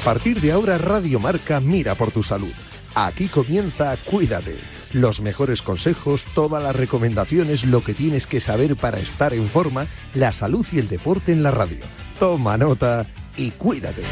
A partir de ahora Radio Marca mira por tu salud. Aquí comienza Cuídate. Los mejores consejos, todas las recomendaciones, lo que tienes que saber para estar en forma, la salud y el deporte en la radio. Toma nota y cuídate.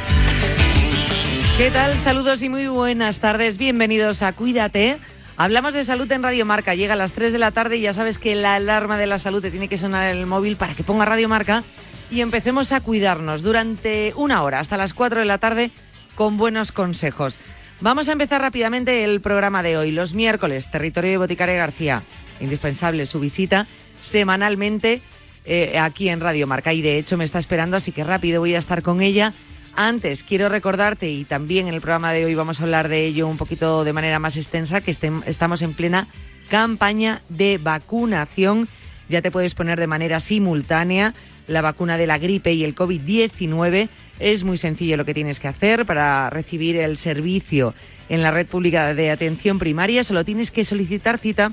¿Qué tal? Saludos y muy buenas tardes. Bienvenidos a Cuídate. Hablamos de salud en Radio Marca. Llega a las 3 de la tarde y ya sabes que la alarma de la salud te tiene que sonar en el móvil para que ponga Radio Marca y empecemos a cuidarnos durante una hora hasta las 4 de la tarde con buenos consejos. Vamos a empezar rápidamente el programa de hoy. Los miércoles, territorio de Boticaria García. Indispensable su visita semanalmente eh, aquí en Radio Marca y de hecho me está esperando, así que rápido voy a estar con ella antes, quiero recordarte, y también en el programa de hoy vamos a hablar de ello un poquito de manera más extensa, que estamos en plena campaña de vacunación. Ya te puedes poner de manera simultánea la vacuna de la gripe y el COVID-19. Es muy sencillo lo que tienes que hacer para recibir el servicio en la red pública de atención primaria. Solo tienes que solicitar cita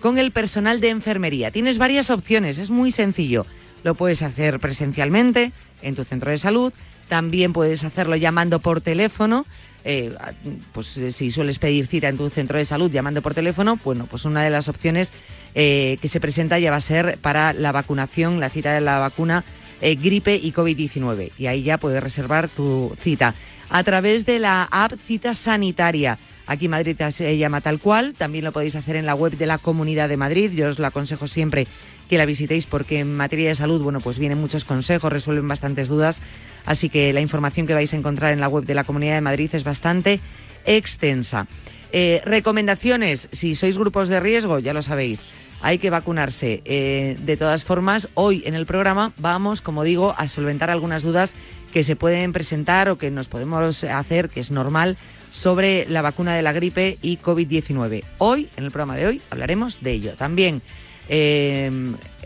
con el personal de enfermería. Tienes varias opciones, es muy sencillo. Lo puedes hacer presencialmente en tu centro de salud, también puedes hacerlo llamando por teléfono. Eh, pues eh, si sueles pedir cita en tu centro de salud llamando por teléfono, bueno, pues una de las opciones eh, que se presenta ya va a ser para la vacunación, la cita de la vacuna gripe y COVID-19. Y ahí ya puedes reservar tu cita a través de la app Cita Sanitaria. Aquí Madrid se llama tal cual, también lo podéis hacer en la web de la Comunidad de Madrid. Yo os lo aconsejo siempre que la visitéis porque en materia de salud, bueno, pues vienen muchos consejos, resuelven bastantes dudas. Así que la información que vais a encontrar en la web de la Comunidad de Madrid es bastante extensa. Eh, recomendaciones, si sois grupos de riesgo, ya lo sabéis, hay que vacunarse. Eh, de todas formas, hoy en el programa vamos, como digo, a solventar algunas dudas que se pueden presentar o que nos podemos hacer, que es normal, sobre la vacuna de la gripe y COVID-19. Hoy, en el programa de hoy, hablaremos de ello. También eh,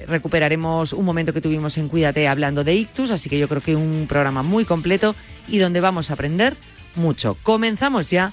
recuperaremos un momento que tuvimos en Cuídate hablando de ictus, así que yo creo que un programa muy completo y donde vamos a aprender mucho. Comenzamos ya.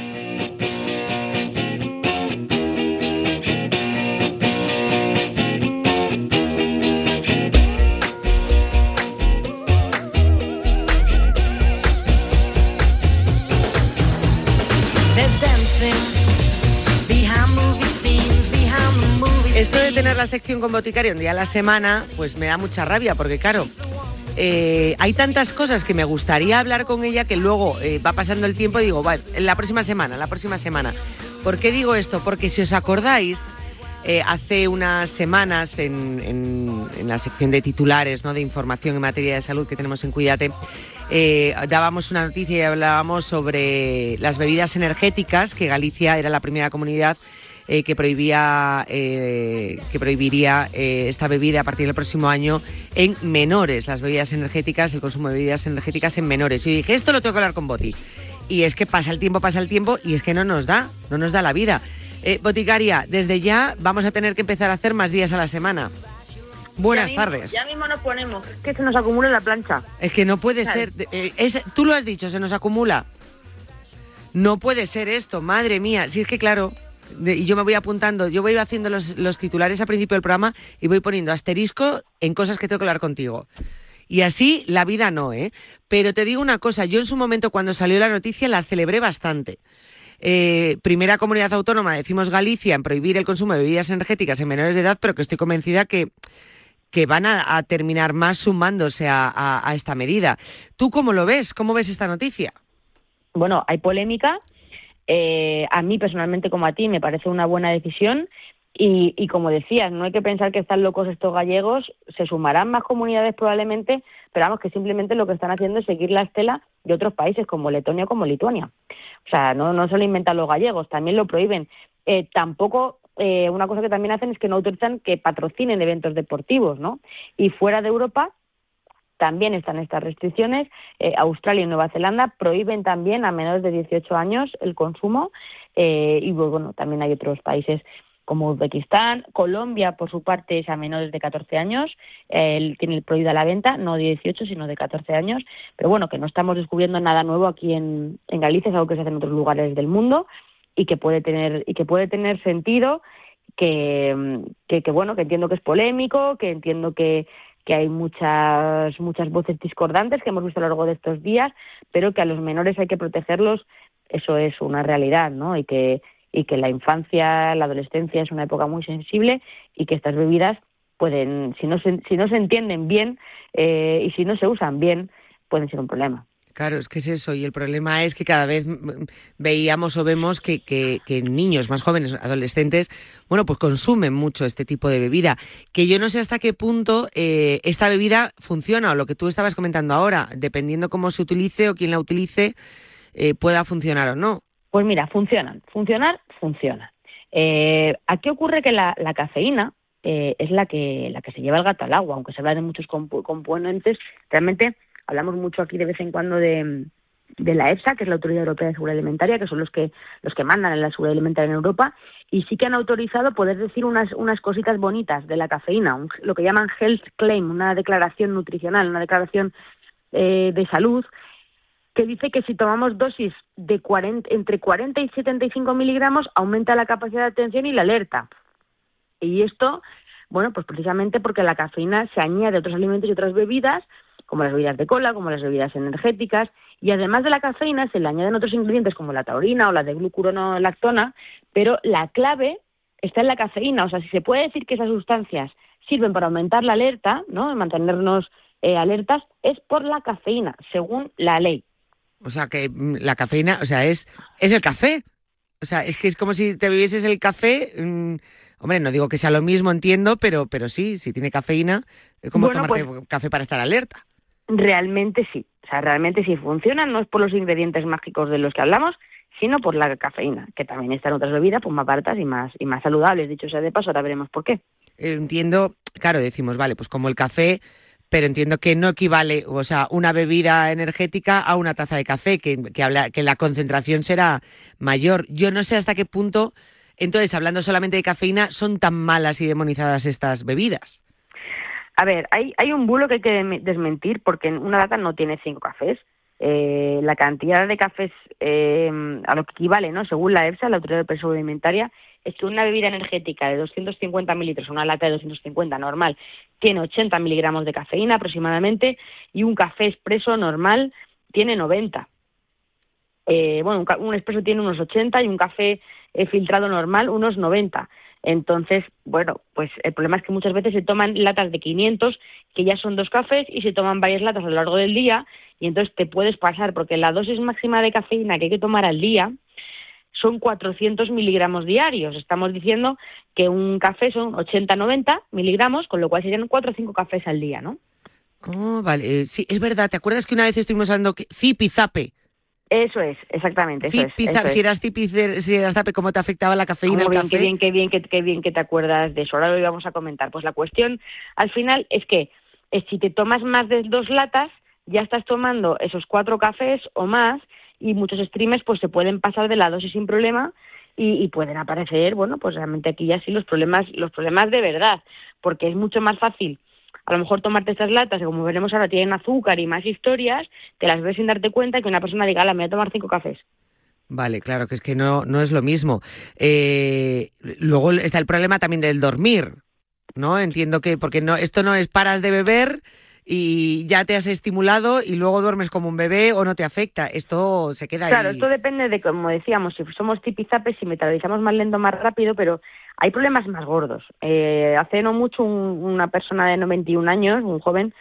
Tener la sección con boticario un día a la semana, pues me da mucha rabia, porque claro, eh, hay tantas cosas que me gustaría hablar con ella que luego eh, va pasando el tiempo y digo, vale, la próxima semana, la próxima semana. ¿Por qué digo esto? Porque si os acordáis, eh, hace unas semanas en, la sección de titulares ¿no? de información en materia de salud que tenemos en Cuídate, dábamos una noticia y hablábamos sobre las bebidas energéticas, que Galicia era la primera comunidad eh, que prohibía eh, que prohibiría eh, esta bebida a partir del próximo año en menores, las bebidas energéticas, el consumo de bebidas energéticas en menores. Y dije, esto lo tengo que hablar con Boti. Y es que pasa el tiempo, pasa el tiempo y es que no nos da, no nos da la vida. Boticaria, desde ya vamos a tener que empezar a hacer más días a la semana. Buenas tardes. Ya mismo nos ponemos, que se nos acumula la plancha. Es que no puede ser. tú lo has dicho, se nos acumula. No puede ser esto, madre mía. Si es que, claro, y yo me voy apuntando, yo voy haciendo los, titulares al principio del programa y voy poniendo asterisco en cosas que tengo que hablar contigo. Y así la vida no, ¿eh? Pero te digo una cosa, yo en su momento cuando salió la noticia la celebré bastante. Eh, primera comunidad autónoma, decimos Galicia, en prohibir el consumo de bebidas energéticas en menores de edad, pero que estoy convencida que, que van a, terminar más sumándose a, a, esta medida. ¿Tú cómo lo ves? ¿Cómo ves esta noticia? Bueno, hay polémica, eh, a mí personalmente como a ti me parece una buena decisión Y, y, como decías, no hay que pensar que están locos estos gallegos, se sumarán más comunidades probablemente, pero vamos, que simplemente lo que están haciendo es seguir la estela de otros países como Letonia como Lituania. O sea, no, no se lo inventan los gallegos, también lo prohíben. Eh, tampoco, eh, una cosa que también hacen es que no autorizan que patrocinen eventos deportivos, ¿no? Y fuera de Europa también están estas restricciones. Eh, Australia y Nueva Zelanda prohíben también a menores de 18 años el consumo. Eh, y bueno, también hay otros países como Uzbekistán, Colombia, por su parte, es a menores de 14 años, eh, tiene prohibida la venta, no de 18, sino de 14 años, pero bueno, que no estamos descubriendo nada nuevo aquí en, en Galicia, es algo que se hace en otros lugares del mundo y que puede tener, y que puede tener sentido, que, que, que bueno, que entiendo que es polémico, que entiendo que, que hay muchas muchas voces discordantes que hemos visto a lo largo de estos días, pero que a los menores hay que protegerlos, eso es una realidad, ¿no? Y que y que la infancia, la adolescencia es una época muy sensible y que estas bebidas pueden, si no se, si no se entienden bien eh, y si no se usan bien, pueden ser un problema. Claro, es que es eso. Y el problema es que cada vez veíamos o vemos que, que, que, niños más jóvenes, adolescentes, bueno, pues consumen mucho este tipo de bebida. Que yo no sé hasta qué punto eh, esta bebida funciona o lo que tú estabas comentando ahora, dependiendo cómo se utilice o quién la utilice, eh, pueda funcionar o no. Pues mira, funcionan. Funcionar, funciona. Eh, aquí ocurre que la, la cafeína eh, es la que, la que se lleva el gato al agua, aunque se habla de muchos comp componentes, realmente hablamos mucho aquí de vez en cuando de, de la EFSA, que es la Autoridad Europea de Seguridad Alimentaria, que son los que los que mandan en la seguridad alimentaria en Europa, y sí que han autorizado poder decir unas unas cositas bonitas de la cafeína, un, lo que llaman health claim, una declaración nutricional, una declaración eh, de salud que dice que si tomamos dosis de 40, entre 40 y 75 miligramos aumenta la capacidad de atención y la alerta. Y esto, bueno, pues precisamente porque la cafeína se añade a otros alimentos y otras bebidas, como las bebidas de cola, como las bebidas energéticas, y además de la cafeína se le añaden otros ingredientes como la taurina o la de glucuronolactona, pero la clave está en la cafeína. O sea, si se puede decir que esas sustancias sirven para aumentar la alerta, ¿no? mantenernos eh, alertas, es por la cafeína, según la ley. O sea, que mm, la cafeína, o sea, es, es el café. O sea, es que es como si te bebieses el café. Mmm, hombre, no digo que sea lo mismo, entiendo, pero, pero sí, si tiene cafeína, es como bueno, tomarte pues, café para estar alerta. Realmente sí. O sea, realmente sí funciona, no es por los ingredientes mágicos de los que hablamos, sino por la cafeína, que también está en otras bebidas, pues más baratas y más, y más saludables. Dicho sea de paso, ahora veremos por qué. Entiendo, claro, decimos, vale, pues como el café pero entiendo que no equivale, o sea, una bebida energética a una taza de café, que, que, habla, que la concentración será mayor. Yo no sé hasta qué punto, entonces, hablando solamente de cafeína, son tan malas y demonizadas estas bebidas. A ver, hay, hay un bulo que hay que desmentir porque una lata no tiene cinco cafés. Eh, la cantidad de cafés eh, a lo que equivale, ¿no? Según la EFSA, la Autoridad de Presión Alimentaria, es que una bebida energética de 250 mililitros, una lata de 250 normal, tiene 80 miligramos de cafeína aproximadamente y un café expreso normal tiene 90. Eh, bueno, un, un, expreso tiene unos 80 y un café eh, filtrado normal unos 90. Entonces, bueno, pues el problema es que muchas veces se toman latas de 500, que ya son dos cafés, y se toman varias latas a lo largo del día, y entonces te puedes pasar, porque la dosis máxima de cafeína que hay que tomar al día son 400 miligramos diarios. Estamos diciendo que un café son 80-90 miligramos, con lo cual serían 4 o 5 cafés al día, ¿no? Oh, vale. Sí, es verdad. ¿Te acuerdas que una vez estuvimos hablando que zip zape? Eso es, exactamente. Eso es, eso si eras y si eras zape, ¿cómo te afectaba la cafeína, bien, café? Qué bien, qué bien, qué, qué bien que te acuerdas de eso. Ahora lo íbamos a comentar. Pues la cuestión, al final, es que eh, si te tomas más de dos latas, ya estás tomando esos cuatro cafés o más y muchos streamers pues se pueden pasar de la dosis sin problema y, y, pueden aparecer, bueno, pues realmente aquí ya sí los problemas, los problemas de verdad, porque es mucho más fácil a lo mejor tomarte estas latas, que como veremos ahora tienen azúcar y más historias, te las ves sin darte cuenta que una persona diga, la me voy a tomar cinco cafés. Vale, claro, que es que no, no es lo mismo. Eh, luego está el problema también del dormir, ¿no? Entiendo que, porque no, esto no es paras de beber y ya te has estimulado y luego duermes como un bebé o no te afecta. Esto se queda claro, ahí. esto depende de, como decíamos, si somos tipizapes, si metabolizamos más lento, más rápido, pero hay problemas más gordos. Eh, hace no mucho un, una persona de 91 años, un joven,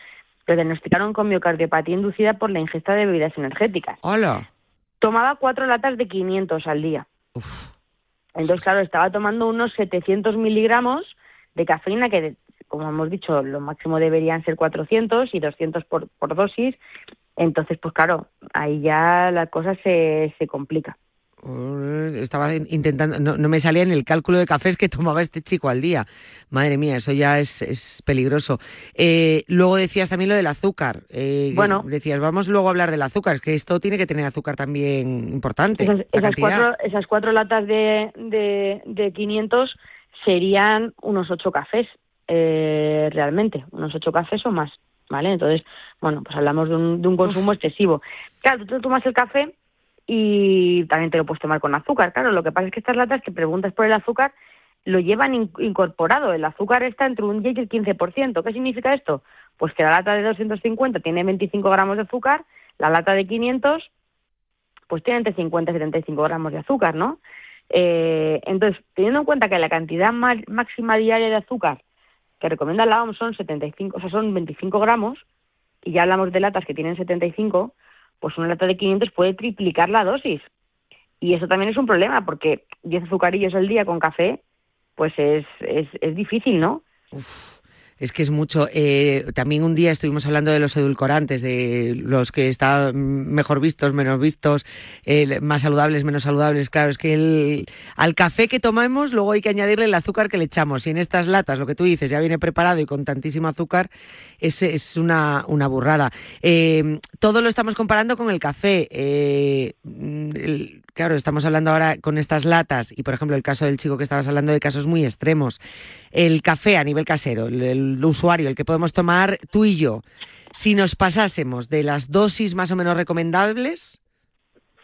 lo diagnosticaron con miocardiopatía inducida por la ingesta de bebidas energéticas. Hola. Tomaba cuatro latas de 500 al día. Uf. Entonces, claro, estaba tomando unos 700 miligramos de cafeína que, como hemos dicho, lo máximo deberían ser 400 y 200 por, por dosis. Entonces, pues claro, ahí ya la cosa se, se complica. Estaba intentando, no, me salía en el cálculo de cafés que tomaba este chico al día. Madre mía, eso ya es, peligroso. Eh, luego decías también lo del azúcar. Eh, bueno, decías, vamos luego a hablar del azúcar, que esto tiene que tener azúcar también importante. Esas, cuatro, esas cuatro latas de, de, de 500 serían unos ocho cafés, eh, realmente, unos ocho cafés o más. ¿Vale? Entonces, bueno, pues hablamos de un, de un consumo excesivo. Claro, tú tomas el café y también te lo puedes tomar con azúcar. Claro, lo que pasa es que estas latas que preguntas por el azúcar lo llevan incorporado. El azúcar está entre un 10 y el 15%. ¿Qué significa esto? Pues que la lata de 250 tiene 25 gramos de azúcar, la lata de 500 pues tiene entre 50 y 75 gramos de azúcar, ¿no? Eh, entonces, teniendo en cuenta que la cantidad máxima diaria de azúcar que recomienda la OMS son 75, o sea, son 25 gramos, y ya hablamos de latas que tienen 75, pues una lata de 500 puede triplicar la dosis. Y eso también es un problema, porque 10 azucarillos al día con café, pues es, es, es difícil, ¿no? Es que es mucho. Eh, también un día estuvimos hablando de los edulcorantes, de los que están mejor vistos, menos vistos, más saludables, menos saludables. Claro, es que el, al café que tomamos luego hay que añadirle el azúcar que le echamos. Y en estas latas, lo que tú dices, ya viene preparado y con tantísimo azúcar, es, es una, una burrada. Eh, todo lo estamos comparando con el café. Eh, claro, estamos hablando ahora con estas latas y, por ejemplo, el caso del chico que estabas hablando de casos muy extremos. El café a nivel casero, el, usuario, el que podemos tomar tú y yo, si nos pasásemos de las dosis más o menos recomendables,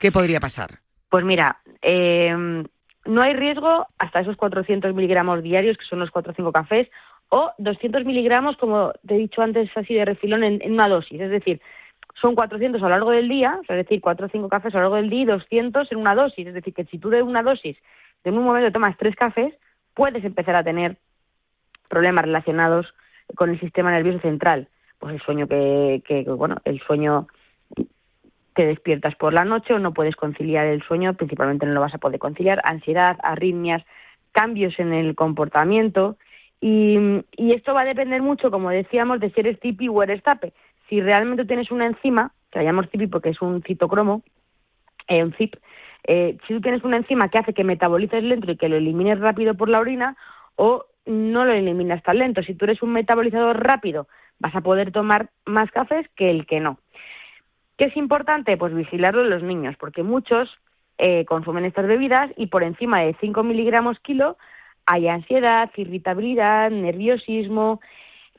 ¿qué podría pasar? Pues mira, em, no hay riesgo hasta esos 400 miligramos diarios, que son los 4 o 5 cafés, o 200 miligramos, como te he dicho antes, así de refilón en una dosis. Es decir, son 400 a lo largo del día, es decir, 4 o 5 cafés a lo largo del día y 200 en una dosis. Es decir, que si tú de una dosis, de un momento tomas 3 cafés, puedes empezar a tener problemas relacionados con el sistema nervioso central. Pues el sueño que, que bueno, el sueño te despiertas por la noche o no puedes conciliar el sueño, principalmente no lo vas a poder conciliar, ansiedad, arritmias, cambios en el comportamiento. Y, y esto va a depender mucho, como decíamos, de si eres tipi o eres tape si realmente tienes una enzima, que la llamamos CIP porque es un citocromo, eh, un CIP, eh, si tú tienes una enzima que hace que metabolices lento y que lo elimines rápido por la orina, o no lo eliminas tan lento. Si tú eres un metabolizador rápido, vas a poder tomar más cafés que el que no. ¿Qué es importante? Pues vigilarlo en los niños, porque muchos eh, consumen estas bebidas y por encima de 5 miligramos kilo hay ansiedad, irritabilidad, nerviosismo.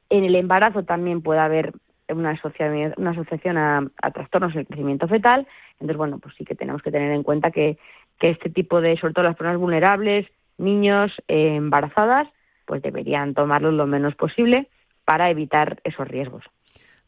En el embarazo también puede haber una asociación, una asociación a, trastornos del crecimiento fetal. Entonces, bueno, pues sí que tenemos que tener en cuenta que, que este tipo de, sobre todo las personas vulnerables, niños, eh, embarazadas, pues deberían tomarlo lo menos posible para evitar esos riesgos.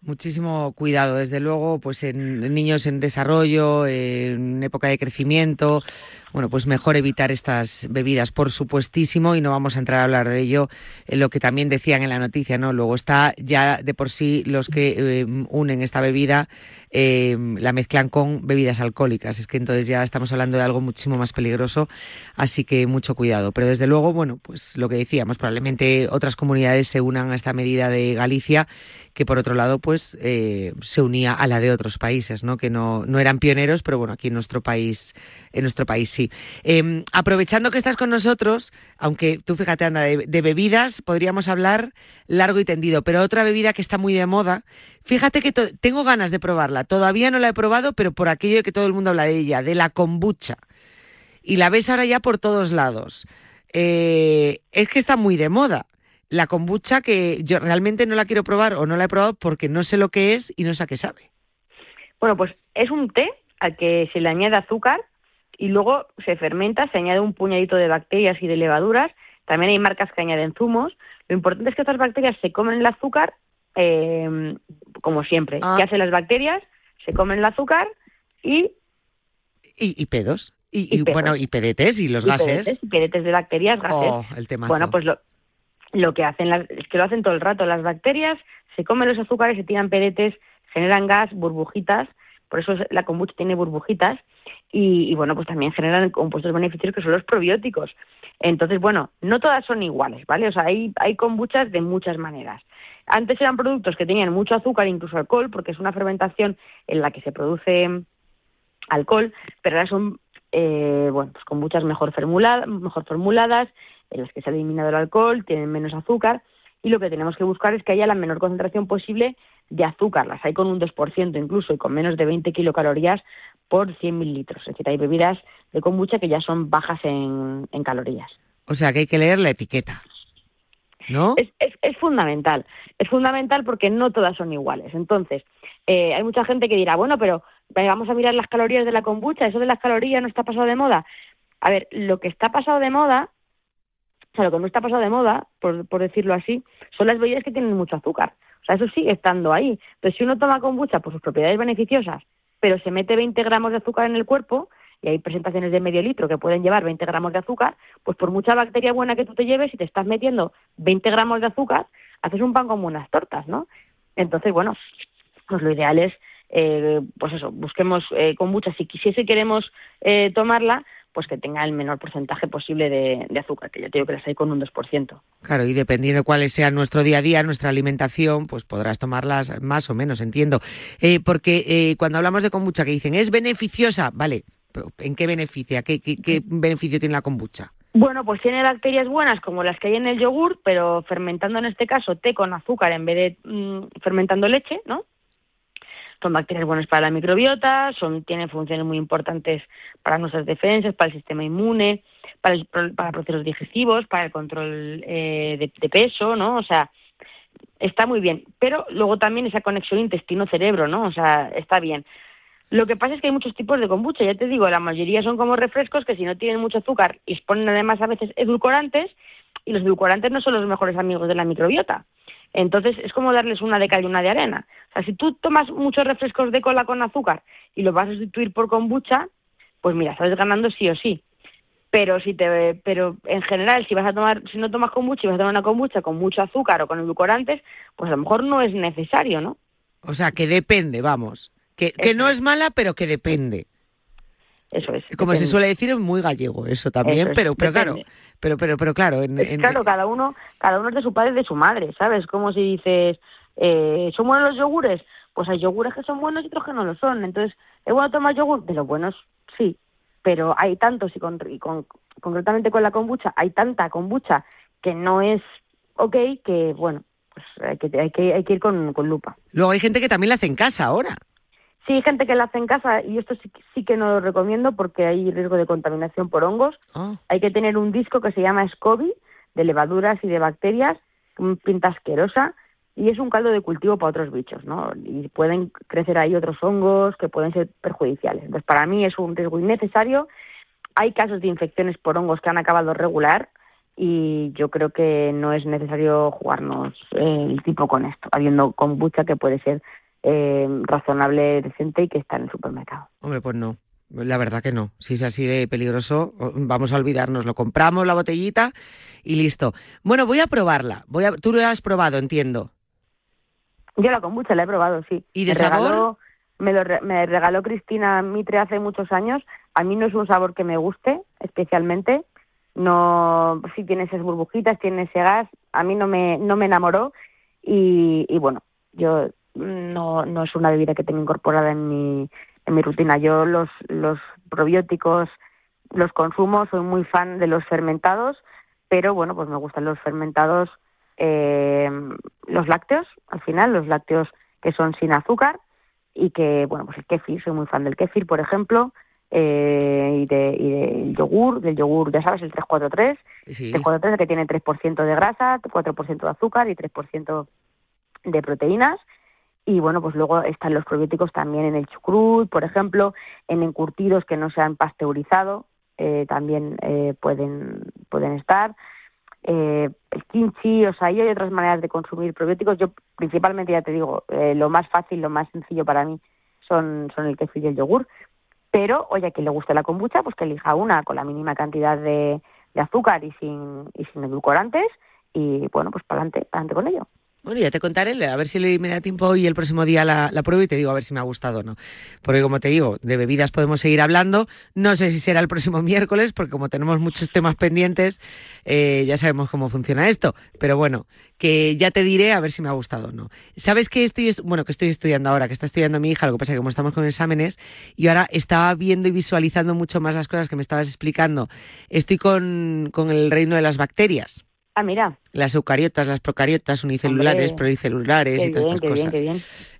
Muchísimo cuidado, desde luego, pues en niños en desarrollo, en época de crecimiento, bueno, pues mejor evitar estas bebidas, por supuestísimo, y no vamos a entrar a hablar de ello, en lo que también decían en la noticia, ¿no? Luego está ya de por sí los que eh, unen esta bebida eh, la mezclan con bebidas alcohólicas. Es que entonces ya estamos hablando de algo muchísimo más peligroso, así que mucho cuidado. Pero desde luego, bueno, pues lo que decíamos, probablemente otras comunidades se unan a esta medida de Galicia, que por otro lado, pues eh, se unía a la de otros países, ¿no? Que no, no eran pioneros, pero bueno, aquí en nuestro país, en nuestro país sí. Em, aprovechando que estás con nosotros, aunque tú fíjate, anda, de bebidas podríamos hablar largo y tendido, pero otra bebida que está muy de moda, Fíjate que tengo ganas de probarla. Todavía no la he probado, pero por aquello de que todo el mundo habla de ella, de la kombucha. Y la ves ahora ya por todos lados. Eh, es que está muy de moda. La kombucha que yo realmente no la quiero probar o no la he probado porque no sé lo que es y no sé a qué sabe. Bueno, pues es un té al que se le añade azúcar y luego se fermenta, se añade un puñadito de bacterias y de levaduras. También hay marcas que añaden zumos. Lo importante es que estas bacterias se comen el azúcar eh, como siempre. Ah. ¿Qué hacen las bacterias? Se comen el azúcar y... Y, pedos. Y, bueno, y pedetes y los gases. y pedetes de bacterias, gases. Oh, el tema. Bueno, pues lo, lo que hacen es que lo hacen todo el rato. Las bacterias se comen los azúcares, se tiran pedetes, generan gas, burbujitas. Por eso la kombucha tiene burbujitas. Y, bueno, pues también generan compuestos beneficiosos que son los probióticos. Entonces, bueno, no todas son iguales, ¿vale? O sea, hay, hay kombuchas de muchas maneras. Antes eran productos que tenían mucho azúcar, incluso alcohol, porque es una fermentación en la que se produce alcohol, pero ahora son, eh, bueno, pues con muchas mejor, mejor formuladas, en las que se ha eliminado el alcohol, tienen menos azúcar, y lo que tenemos que buscar es que haya la menor concentración posible de azúcar. Las hay con un 2% incluso y con menos de 20 kilocalorías por 100 mililitros. Es decir, hay bebidas de kombucha que ya son bajas en, calorías. O sea que hay que leer la etiqueta. ¿No? Es, es, fundamental. Es fundamental porque no todas son iguales. Entonces, eh, hay mucha gente que dirá, bueno, pero vamos a mirar las calorías de la kombucha, eso de las calorías no está pasado de moda. A ver, lo que está pasado de moda o sea, lo que no está pasado de moda, por, por decirlo así, son las bebidas que tienen mucho azúcar. O sea, eso sigue estando ahí. Entonces, si uno toma kombucha por sus propiedades beneficiosas, pero se mete 20 gramos de azúcar en el cuerpo, y hay presentaciones de medio litro que pueden llevar 20 gramos de azúcar, pues por mucha bacteria buena que tú te lleves, si te estás metiendo 20 gramos de azúcar, haces un pan como unas tortas, ¿no? Entonces, bueno, pues lo ideal es, eh, pues eso, busquemos eh, kombucha. Si quisiese queremos eh, tomarla, pues que tenga el menor porcentaje posible de, azúcar, que ya te digo que las hay con un 2%. Claro, y dependiendo de cuál sea nuestro día a día, nuestra alimentación, pues podrás tomarlas más o menos, entiendo. Eh, porque eh, cuando hablamos de kombucha, que dicen, es beneficiosa, vale, ¿en qué beneficia? ¿Qué, qué, beneficio tiene la kombucha? Bueno, pues tiene bacterias buenas como las que hay en el yogur, pero fermentando en este caso té con azúcar en vez de mm, fermentando leche, ¿no? Son bacterias buenas para la microbiota, son, tienen funciones muy importantes para nuestras defensas, para el sistema inmune, para, para procesos digestivos, para el control eh, de, peso, ¿no? O sea, está muy bien. Pero luego también esa conexión intestino-cerebro, ¿no? O sea, está bien. Lo que pasa es que hay muchos tipos de kombucha, ya te digo, la mayoría son como refrescos que si no tienen mucho azúcar y ponen además a veces edulcorantes, y los edulcorantes no son los mejores amigos de la microbiota. Entonces es como darles una de cal y una de arena. O sea, si tú tomas muchos refrescos de cola con azúcar y los vas a sustituir por kombucha, pues mira, estás ganando sí o sí. Pero si te, pero en general, si vas a tomar, si no tomas kombucha y vas a tomar una kombucha con mucho azúcar o con edulcorantes, pues a lo mejor no es necesario, ¿no? O sea, que depende, vamos. Que, que no es mala, pero que depende. Eso es. Como se suele decir, es muy gallego eso también, pero, pero claro, pero, pero, pero claro. Claro, cada uno, cada uno es de su padre y de su madre, ¿sabes? Como si dices, eh, ¿son buenos los yogures? Pues hay yogures que son buenos y otros que no lo son. Entonces, ¿es bueno tomar yogur? De los buenos, sí. Pero hay tantos y, con, con, concretamente con la kombucha, hay tanta kombucha que no es ok que, bueno, pues hay que, hay que, hay que ir con, con lupa. Luego hay gente que también la hace en casa ahora. Sí, hay gente que la hace en casa y esto sí, que no lo recomiendo porque hay riesgo de contaminación por hongos. Ah. Hay que tener un disco que se llama SCOBY, de levaduras y de bacterias, pinta asquerosa, y es un caldo de cultivo para otros bichos, ¿no? Y pueden crecer ahí otros hongos que pueden ser perjudiciales. Entonces, para mí es un riesgo innecesario. Hay casos de infecciones por hongos que han acabado regular y yo creo que no es necesario jugarnos el tipo con esto, habiendo kombucha que puede ser eh, razonable, decente y que está en el supermercado. Hombre, pues no. La verdad que no. Si es así de peligroso, vamos a olvidarnos. Lo compramos la botellita y listo. Bueno, voy a probarla. Voy a... Tú lo has probado, entiendo. Yo la kombucha la he probado, sí. ¿Y de me sabor? me, lo me regaló Cristina Mitre hace muchos años. A mí no es un sabor que me guste especialmente. No, sí tiene esas burbujitas, tiene ese gas. A mí no me, no me enamoró. Y, y bueno, yo no, no es una bebida que tengo incorporada en mi, en mi rutina. Yo los, los probióticos los consumo, soy muy fan de los fermentados, pero bueno, pues me gustan los fermentados, eh, los lácteos, al final, los lácteos que son sin azúcar y que, bueno, pues el kéfir, soy muy fan del kéfir, por ejemplo, eh, y, de, y del yogur, del yogur, ya sabes, el 343, sí. 343 que tiene 3% de grasa, 4% de azúcar y 3% de proteínas y bueno, pues luego están los probióticos también en el chucrut, por ejemplo, en encurtidos que no se han pasteurizado, eh, también eh, pueden, pueden estar. Eh, el kimchi, o sea, hay otras maneras de consumir probióticos. Yo principalmente, ya te digo, lo más fácil, lo más sencillo para mí son, son el queso y el yogur. Pero, oye, a quien le guste la kombucha, pues que elija una con la mínima cantidad de, de azúcar y sin, y sin edulcorantes. Y bueno, pues para adelante, para adelante con ello. Bueno, ya te contaré, a ver si me da tiempo hoy el próximo día la, la prueba y te digo a ver si me ha gustado o no. Porque como te digo, de bebidas podemos seguir hablando. No sé si será el próximo miércoles, porque como tenemos muchos temas pendientes, eh, ya sabemos cómo funciona esto. Pero bueno, que ya te diré a ver si me ha gustado o no. ¿Sabes que estoy, bueno, que estoy estudiando ahora? Que está estudiando mi hija, lo que pasa es que como estamos con exámenes y ahora estaba viendo y visualizando mucho más las cosas que me estabas explicando. Estoy con, con el reino de las bacterias. Ah, mira. Las eucariotas, las procariotas, unicelulares, pluricelulares y todas estas cosas.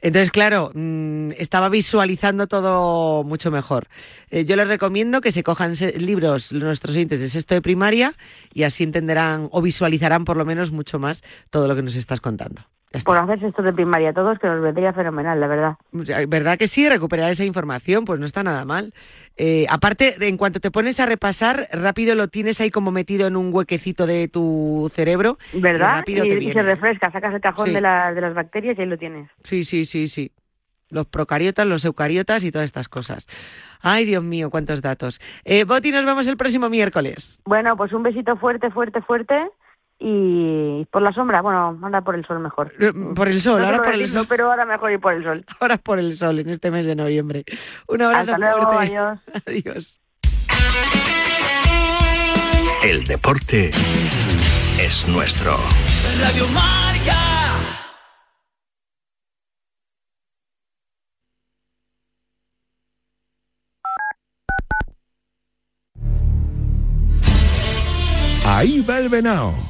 Entonces, claro, mm, estaba visualizando todo mucho mejor. Eh, yo les recomiendo que se cojan libros nuestros oyentes de sexto de primaria y así entenderán o visualizarán por lo menos mucho más todo lo que nos estás contando. Por hacer esto de primaria todos, que nos vendría fenomenal, la verdad. ¿Verdad que sí? Recuperar esa información, pues no está nada mal. Eh, aparte, en cuanto te pones a repasar, rápido lo tienes ahí como metido en un huequecito de tu cerebro. ¿Verdad? Y, y, se refresca, sacas el cajón de, de las bacterias y ahí lo tienes. Sí, sí, sí, sí. Los procariotas, los eucariotas y todas estas cosas. Ay, Dios mío, cuántos datos. Eh, Boti, nos vemos el próximo miércoles. Bueno, pues un besito fuerte, fuerte, fuerte y por la sombra, bueno, anda por el sol mejor. Eh, por el sol, ahora por el sol. pero ahora mejor ir por el sol. Ahora por el sol en este mes de noviembre. Un abrazo fuerte. Adiós. adiós. El deporte es nuestro. Radio Marca. Ahí va el venao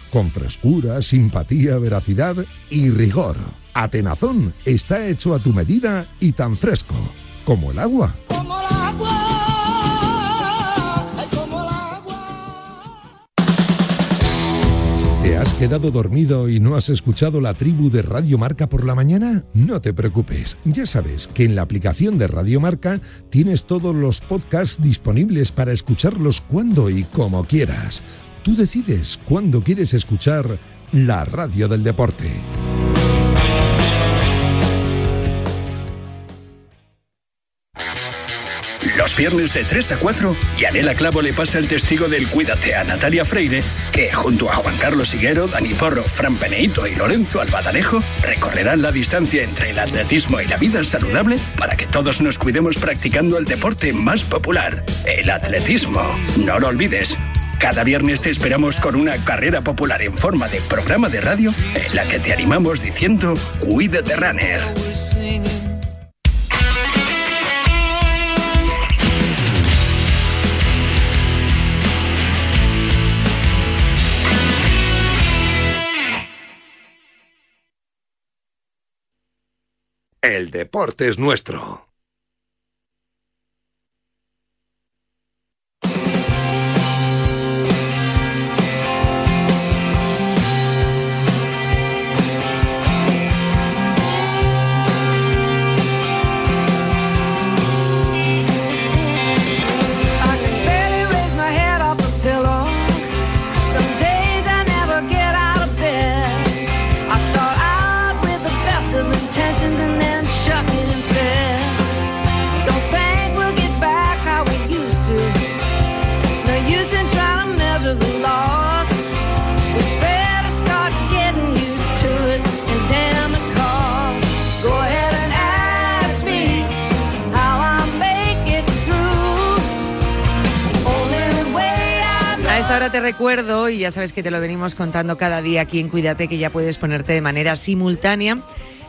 con frescura, simpatía, veracidad y rigor. Atenazón está hecho a tu medida y tan fresco como el agua. Como el agua. ¿Te has quedado dormido y no has escuchado la tribu de Radio Marca por la mañana? No te preocupes, ya sabes que en la aplicación de Radio Marca tienes todos los podcasts disponibles para escucharlos cuando y como quieras Tú decides cuándo quieres escuchar la radio del deporte. Los viernes de 3 a 4, Yanela Clavo le pasa el testigo del Cuídate a Natalia Freire, que junto a Juan Carlos Higuero, Dani Porro, Fran Peneito y Lorenzo Albadalejo recorrerán la distancia entre el atletismo y la vida saludable para que todos nos cuidemos practicando el deporte más popular, el atletismo. No lo olvides, cada viernes te esperamos con una carrera popular en forma de programa de radio en la que te animamos diciendo Cuídate Runner. El deporte es nuestro. Te recuerdo, y ya sabes que te lo venimos contando cada día aquí en Cuídate, que ya puedes ponerte de manera simultánea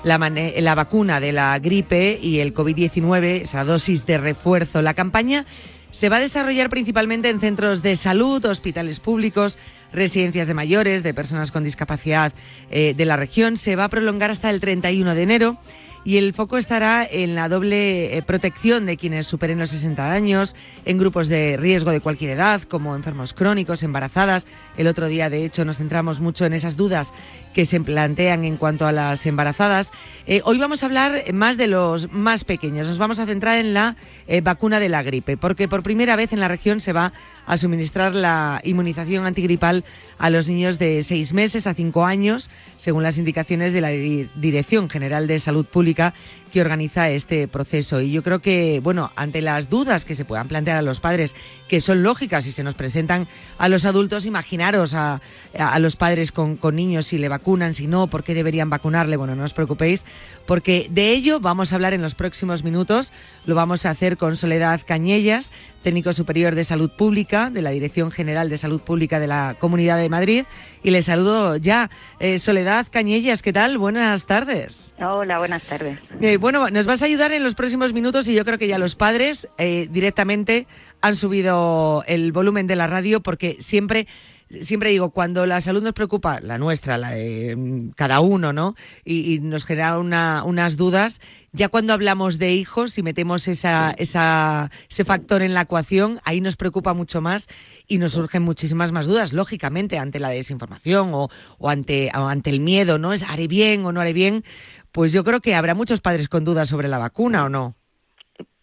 la, vacuna de la gripe y el COVID-19, esa dosis de refuerzo. La campaña se va a desarrollar principalmente en centros de salud, hospitales públicos, residencias de mayores, de personas con discapacidad eh, de la región. Se va a prolongar hasta el 31 de enero y el foco estará en la doble eh, protección de quienes superen los 60 años, en grupos de riesgo de cualquier edad, como enfermos crónicos, embarazadas. El otro día, de hecho, nos centramos mucho en esas dudas que se plantean en cuanto a las embarazadas. Eh, hoy vamos a hablar más de los más pequeños. Nos vamos a centrar en la eh, vacuna de la gripe, porque por primera vez en la región se va a suministrar la inmunización antigripal a los niños de seis meses a cinco años, según las indicaciones de la Dirección General de Salud Pública que organiza este proceso. Y yo creo que, bueno, ante las dudas que se puedan plantear a los padres, que son lógicas y se nos presentan a los adultos, imaginaros a, los padres con, con niños si le vacunan, si no, por qué deberían vacunarle. Bueno, no os preocupéis, porque de ello vamos a hablar en los próximos minutos. Lo vamos a hacer con Soledad Cañellas, técnico superior de salud pública de la Dirección General de Salud Pública de la Comunidad de Madrid. Y le saludo ya. Eh, Soledad Cañellas, ¿qué tal? Buenas tardes. Hola, buenas tardes. Eh, bueno, nos vas a ayudar en los próximos minutos y yo creo que ya los padres eh, directamente han subido el volumen de la radio porque siempre siempre digo, cuando la salud nos preocupa, la nuestra, la de mm, cada uno, ¿no? Y, nos genera unas dudas, ya cuando hablamos de hijos y metemos esa, esa, ese factor en la ecuación, ahí nos preocupa mucho más y nos surgen muchísimas más dudas, lógicamente, ante la desinformación o, o ante, ante el miedo, ¿no? Es haré bien o no haré bien. Pues yo creo que habrá muchos padres con dudas sobre la vacuna o no.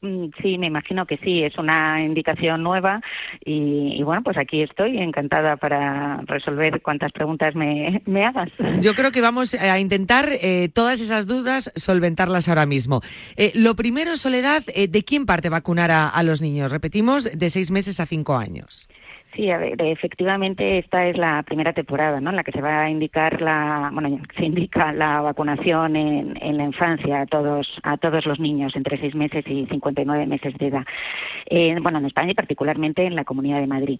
Mm, sí, me imagino que sí, es una indicación nueva y, bueno, pues aquí estoy encantada para resolver cuantas preguntas me, hagas. Yo creo que vamos a intentar eh, todas esas dudas solventarlas ahora mismo. Eh, lo primero, Soledad, eh, ¿de quién parte vacunar a los niños? Repetimos, de seis meses a cinco años. Sí, a ver, efectivamente esta es la primera temporada, ¿no? En la que se va a indicar la, bueno, se indica la vacunación en, la infancia a todos a todos los niños entre seis meses y 59 meses de edad. Eh, bueno, en España y particularmente en la Comunidad de Madrid.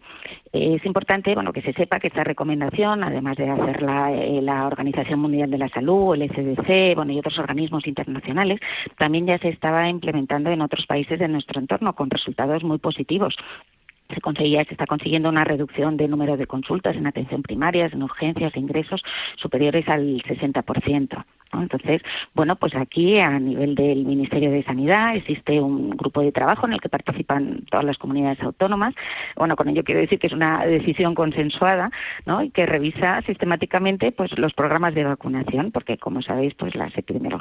es importante, bueno, que se sepa que esta recomendación, además de hacerla eh, la Organización Mundial de la Salud, el SDC, bueno, y otros organismos internacionales, también ya se estaba implementando en otros países de nuestro entorno con resultados muy positivos se conseguía, se está consiguiendo una reducción de número de consultas en atención primaria, en urgencias, ingresos superiores al 60%. Entonces, bueno, pues aquí a nivel del Ministerio de Sanidad existe un grupo de trabajo en el que participan todas las comunidades autónomas. Bueno, con ello quiero decir que es una decisión consensuada, ¿no? Y que revisa sistemáticamente, pues, los programas de vacunación, porque como sabéis, pues las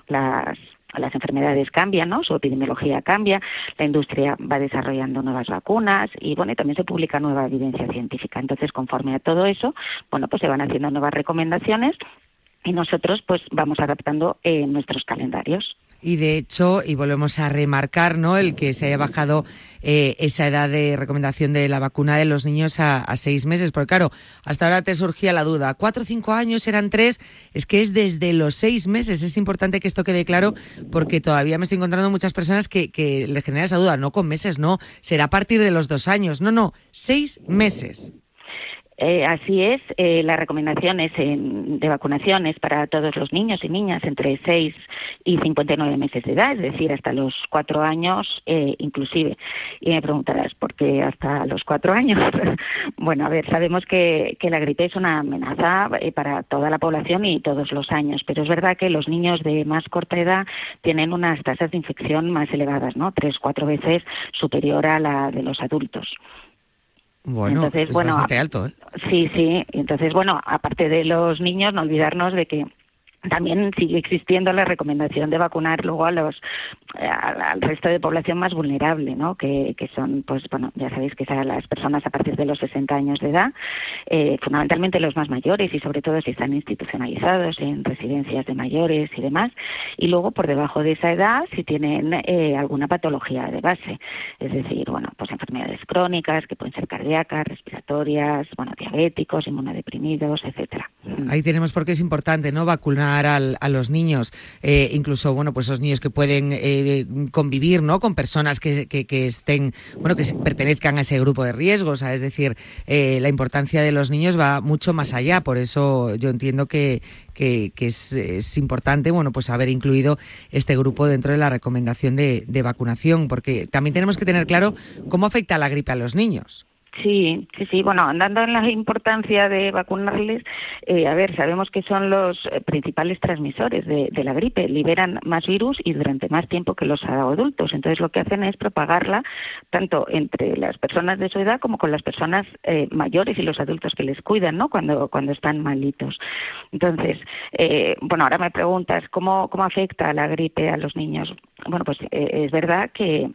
las las enfermedades cambian, ¿no? Su epidemiología cambia, la industria va desarrollando nuevas vacunas y bueno, y también se publica nueva evidencia científica. Entonces, conforme a todo eso, bueno, pues se van haciendo nuevas recomendaciones y nosotros pues vamos adaptando eh, nuestros calendarios. Y de hecho, y volvemos a remarcar, ¿no? El que se haya bajado eh, esa edad de recomendación de la vacuna de los niños a, seis meses. Porque claro, hasta ahora te surgía la duda. Cuatro o cinco años eran tres. Es que es desde los seis meses. Es importante que esto quede claro porque todavía me estoy encontrando muchas personas que, que le genera esa duda. No con meses, no. Será a partir de los dos años. No, no. Seis meses. Eh, así es, eh, las recomendaciones de vacunación es para todos los niños y niñas entre 6 y 59 meses de edad, es decir, hasta los 4 años eh, inclusive. Y me preguntarás, ¿por qué hasta los 4 años? bueno, a ver, sabemos que, que, la gripe es una amenaza eh, para toda la población y todos los años, pero es verdad que los niños de más corta edad tienen unas tasas de infección más elevadas, ¿no? Tres, cuatro veces superior a la de los adultos. Bueno, entonces, bueno, bastante alto, ¿eh? Sí, sí. Entonces, bueno, aparte de los niños, no olvidarnos de que también sigue existiendo la recomendación de vacunar luego a los al, resto de población más vulnerable, ¿no? Que, que, son, pues bueno, ya sabéis que son las personas a partir de los 60 años de edad, eh, fundamentalmente los más mayores y sobre todo si están institucionalizados en residencias de mayores y demás, y luego por debajo de esa edad si tienen eh, alguna patología de base, es decir, bueno, pues enfermedades crónicas que pueden ser cardíacas, respiratorias, bueno, diabéticos, inmunodeprimidos, etcétera. Ahí tenemos porque es importante, ¿no? Vacunar a los niños, eh, incluso, bueno, pues esos niños que pueden eh, convivir, ¿no? Con personas que, que, estén, bueno, que pertenezcan a ese grupo de riesgos, es decir, eh, la importancia de los niños va mucho más allá, por eso yo entiendo que, que, es, importante, bueno, pues haber incluido este grupo dentro de la recomendación de, de vacunación, porque también tenemos que tener claro cómo afecta la gripe a los niños. Sí, sí, sí. Bueno, andando en la importancia de vacunarles, eh, a ver, sabemos que son los eh, principales transmisores de, la gripe, liberan más virus y durante más tiempo que los adultos. Entonces lo que hacen es propagarla tanto entre las personas de su edad como con las personas eh, mayores y los adultos que les cuidan, ¿no? Cuando, cuando están malitos. Entonces, bueno, ahora me preguntas, ¿cómo, ¿cómo afecta la gripe a los niños? Bueno, pues es verdad que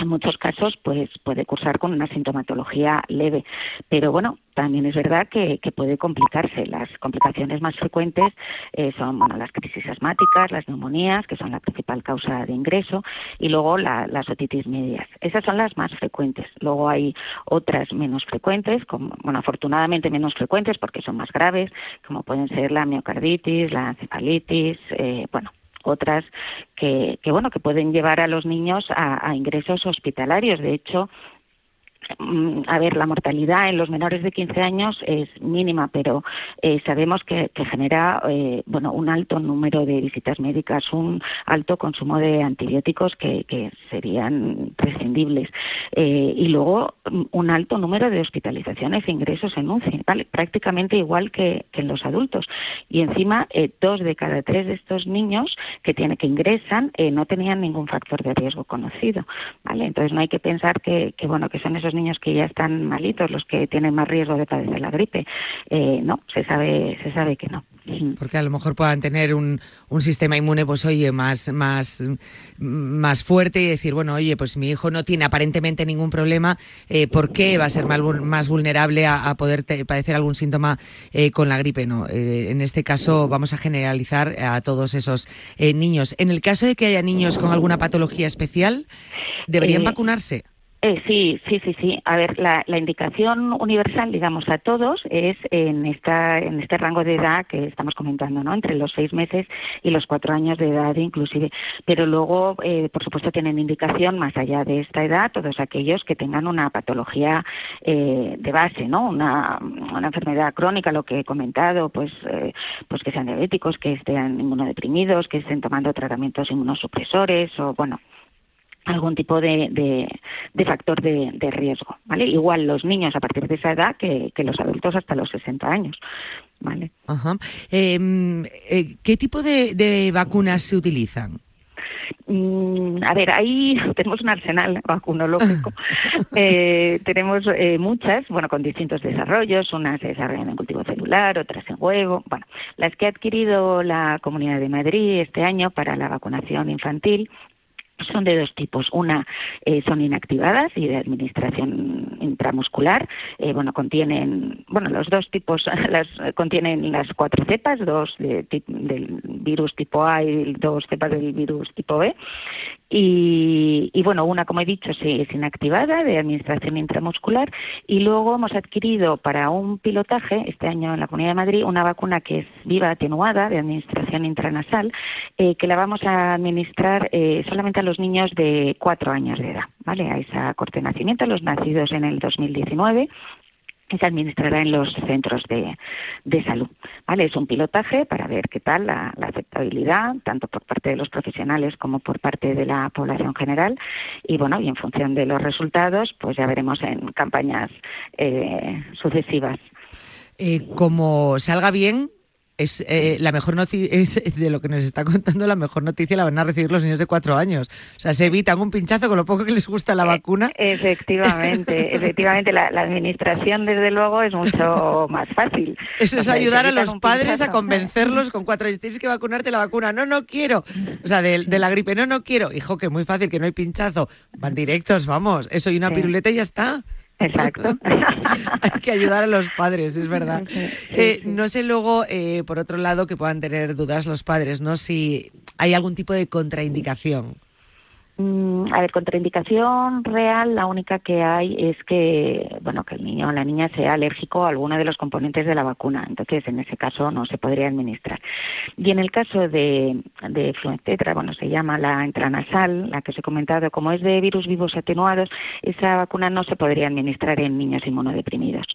en muchos casos pues puede cursar con una sintomatología leve. Pero bueno también es verdad que, puede complicarse. Las complicaciones más frecuentes eh, son bueno las crisis asmáticas las neumonías que son la principal causa de ingreso y luego las otitis medias. Esas son las más frecuentes. Luego hay otras menos frecuentes como bueno afortunadamente menos frecuentes porque son más graves como pueden ser la miocarditis la encefalitis eh, bueno otras que, que, bueno que pueden llevar a los niños a, a ingresos hospitalarios. De hecho a ver, la mortalidad en los menores de 15 años es mínima, pero eh, sabemos que, genera eh, bueno, un alto número de visitas médicas, un alto consumo de antibióticos que, serían prescindibles eh, y luego mm, un alto número de hospitalizaciones e ingresos en UCI, prácticamente igual que, en los adultos. Y encima, dos de cada tres de estos niños que, tiene, que ingresan no tenían ningún factor de riesgo conocido. ¿vale? Entonces no hay que pensar que, que bueno, que son esos niños que ya están malitos, los que tienen más riesgo de padecer la gripe. Eh, no, se sabe, se sabe que no. Porque a lo mejor puedan tener un, un sistema inmune, pues oye, más, más, más fuerte y decir, bueno, oye, pues mi hijo no tiene aparentemente ningún problema, eh, ¿por qué va a ser más, más vulnerable a, poder padecer algún síntoma eh, con la gripe? No, en este caso vamos a generalizar a todos esos niños. En el caso de que haya niños con alguna patología especial, ¿deberían vacunarse? Eh, sí, sí, sí, sí. A ver, la, indicación universal, digamos, a todos es en esta, en este rango de edad que estamos comentando, ¿no? Entre los seis meses y los cuatro años de edad, inclusive. Pero luego, eh, por supuesto, tienen indicación más allá de esta edad todos aquellos que tengan una patología eh, de base, ¿no? Una, una, enfermedad crónica, lo que he comentado, pues, eh, pues que sean diabéticos, que estén inmunodeprimidos, que estén tomando tratamientos inmunosupresores o, bueno, algún tipo de, de, factor de, de, riesgo, ¿vale? Igual los niños a partir de esa edad que, que los adultos hasta los 60 años, ¿vale? Ajá. Em, eh, ¿Qué tipo de, de vacunas se utilizan? Mm, a ver, ahí tenemos un arsenal vacunológico. eh, tenemos eh, muchas, bueno, con distintos desarrollos. Unas se desarrollan en cultivo celular, otras en huevo. Bueno, las que ha adquirido la Comunidad de Madrid este año para la vacunación infantil son de dos tipos. Una eh, son inactivadas y de administración intramuscular. Eh, bueno, contienen, bueno, los dos tipos las contienen las cuatro cepas, dos de, del virus tipo A y dos cepas del virus tipo B. Y, bueno, una, como he dicho, sí, es inactivada de administración intramuscular. Y luego hemos adquirido para un pilotaje, este año en la Comunidad de Madrid, una vacuna que es viva atenuada de administración intranasal, eh, que la vamos a administrar solamente a los niños de cuatro años de edad, ¿vale? A esa corte de nacimiento, los nacidos en el 2019 que se administrará en los centros de, salud. ¿vale? Es un pilotaje para ver qué tal la, aceptabilidad, tanto por parte de los profesionales como por parte de la población general. Y bueno, y en función de los resultados, pues ya veremos en campañas eh, sucesivas. Eh, como salga bien, es eh, la mejor noticia de lo que nos está contando la mejor noticia la van a recibir los niños de cuatro años. O sea se evitan un pinchazo con lo poco que les gusta la eh, vacuna. efectivamente efectivamente la, administración desde luego es mucho más fácil. Eso es ayudar a los padres a convencerlos con cuatro años. Tienes que vacunarte la vacuna. No no quiero. O sea de, la gripe no no quiero. Hijo que muy fácil que no hay pinchazo. Van directos vamos. Eso y una piruleta y ya está Exacto. Hay que ayudar a los padres, es verdad. Eh, no sé luego, eh, por otro lado, que puedan tener dudas los padres, ¿no? Si hay algún tipo de contraindicación. Mm, a ver, contraindicación real, la única que hay es que, bueno, que el niño o la niña sea alérgico a alguno de los componentes de la vacuna. Entonces, en ese caso no se podría administrar. Y en el caso de, de Fluentetra, bueno, se llama la intranasal, la que os he comentado, como es de virus vivos atenuados, esa vacuna no se podría administrar en niños inmunodeprimidos.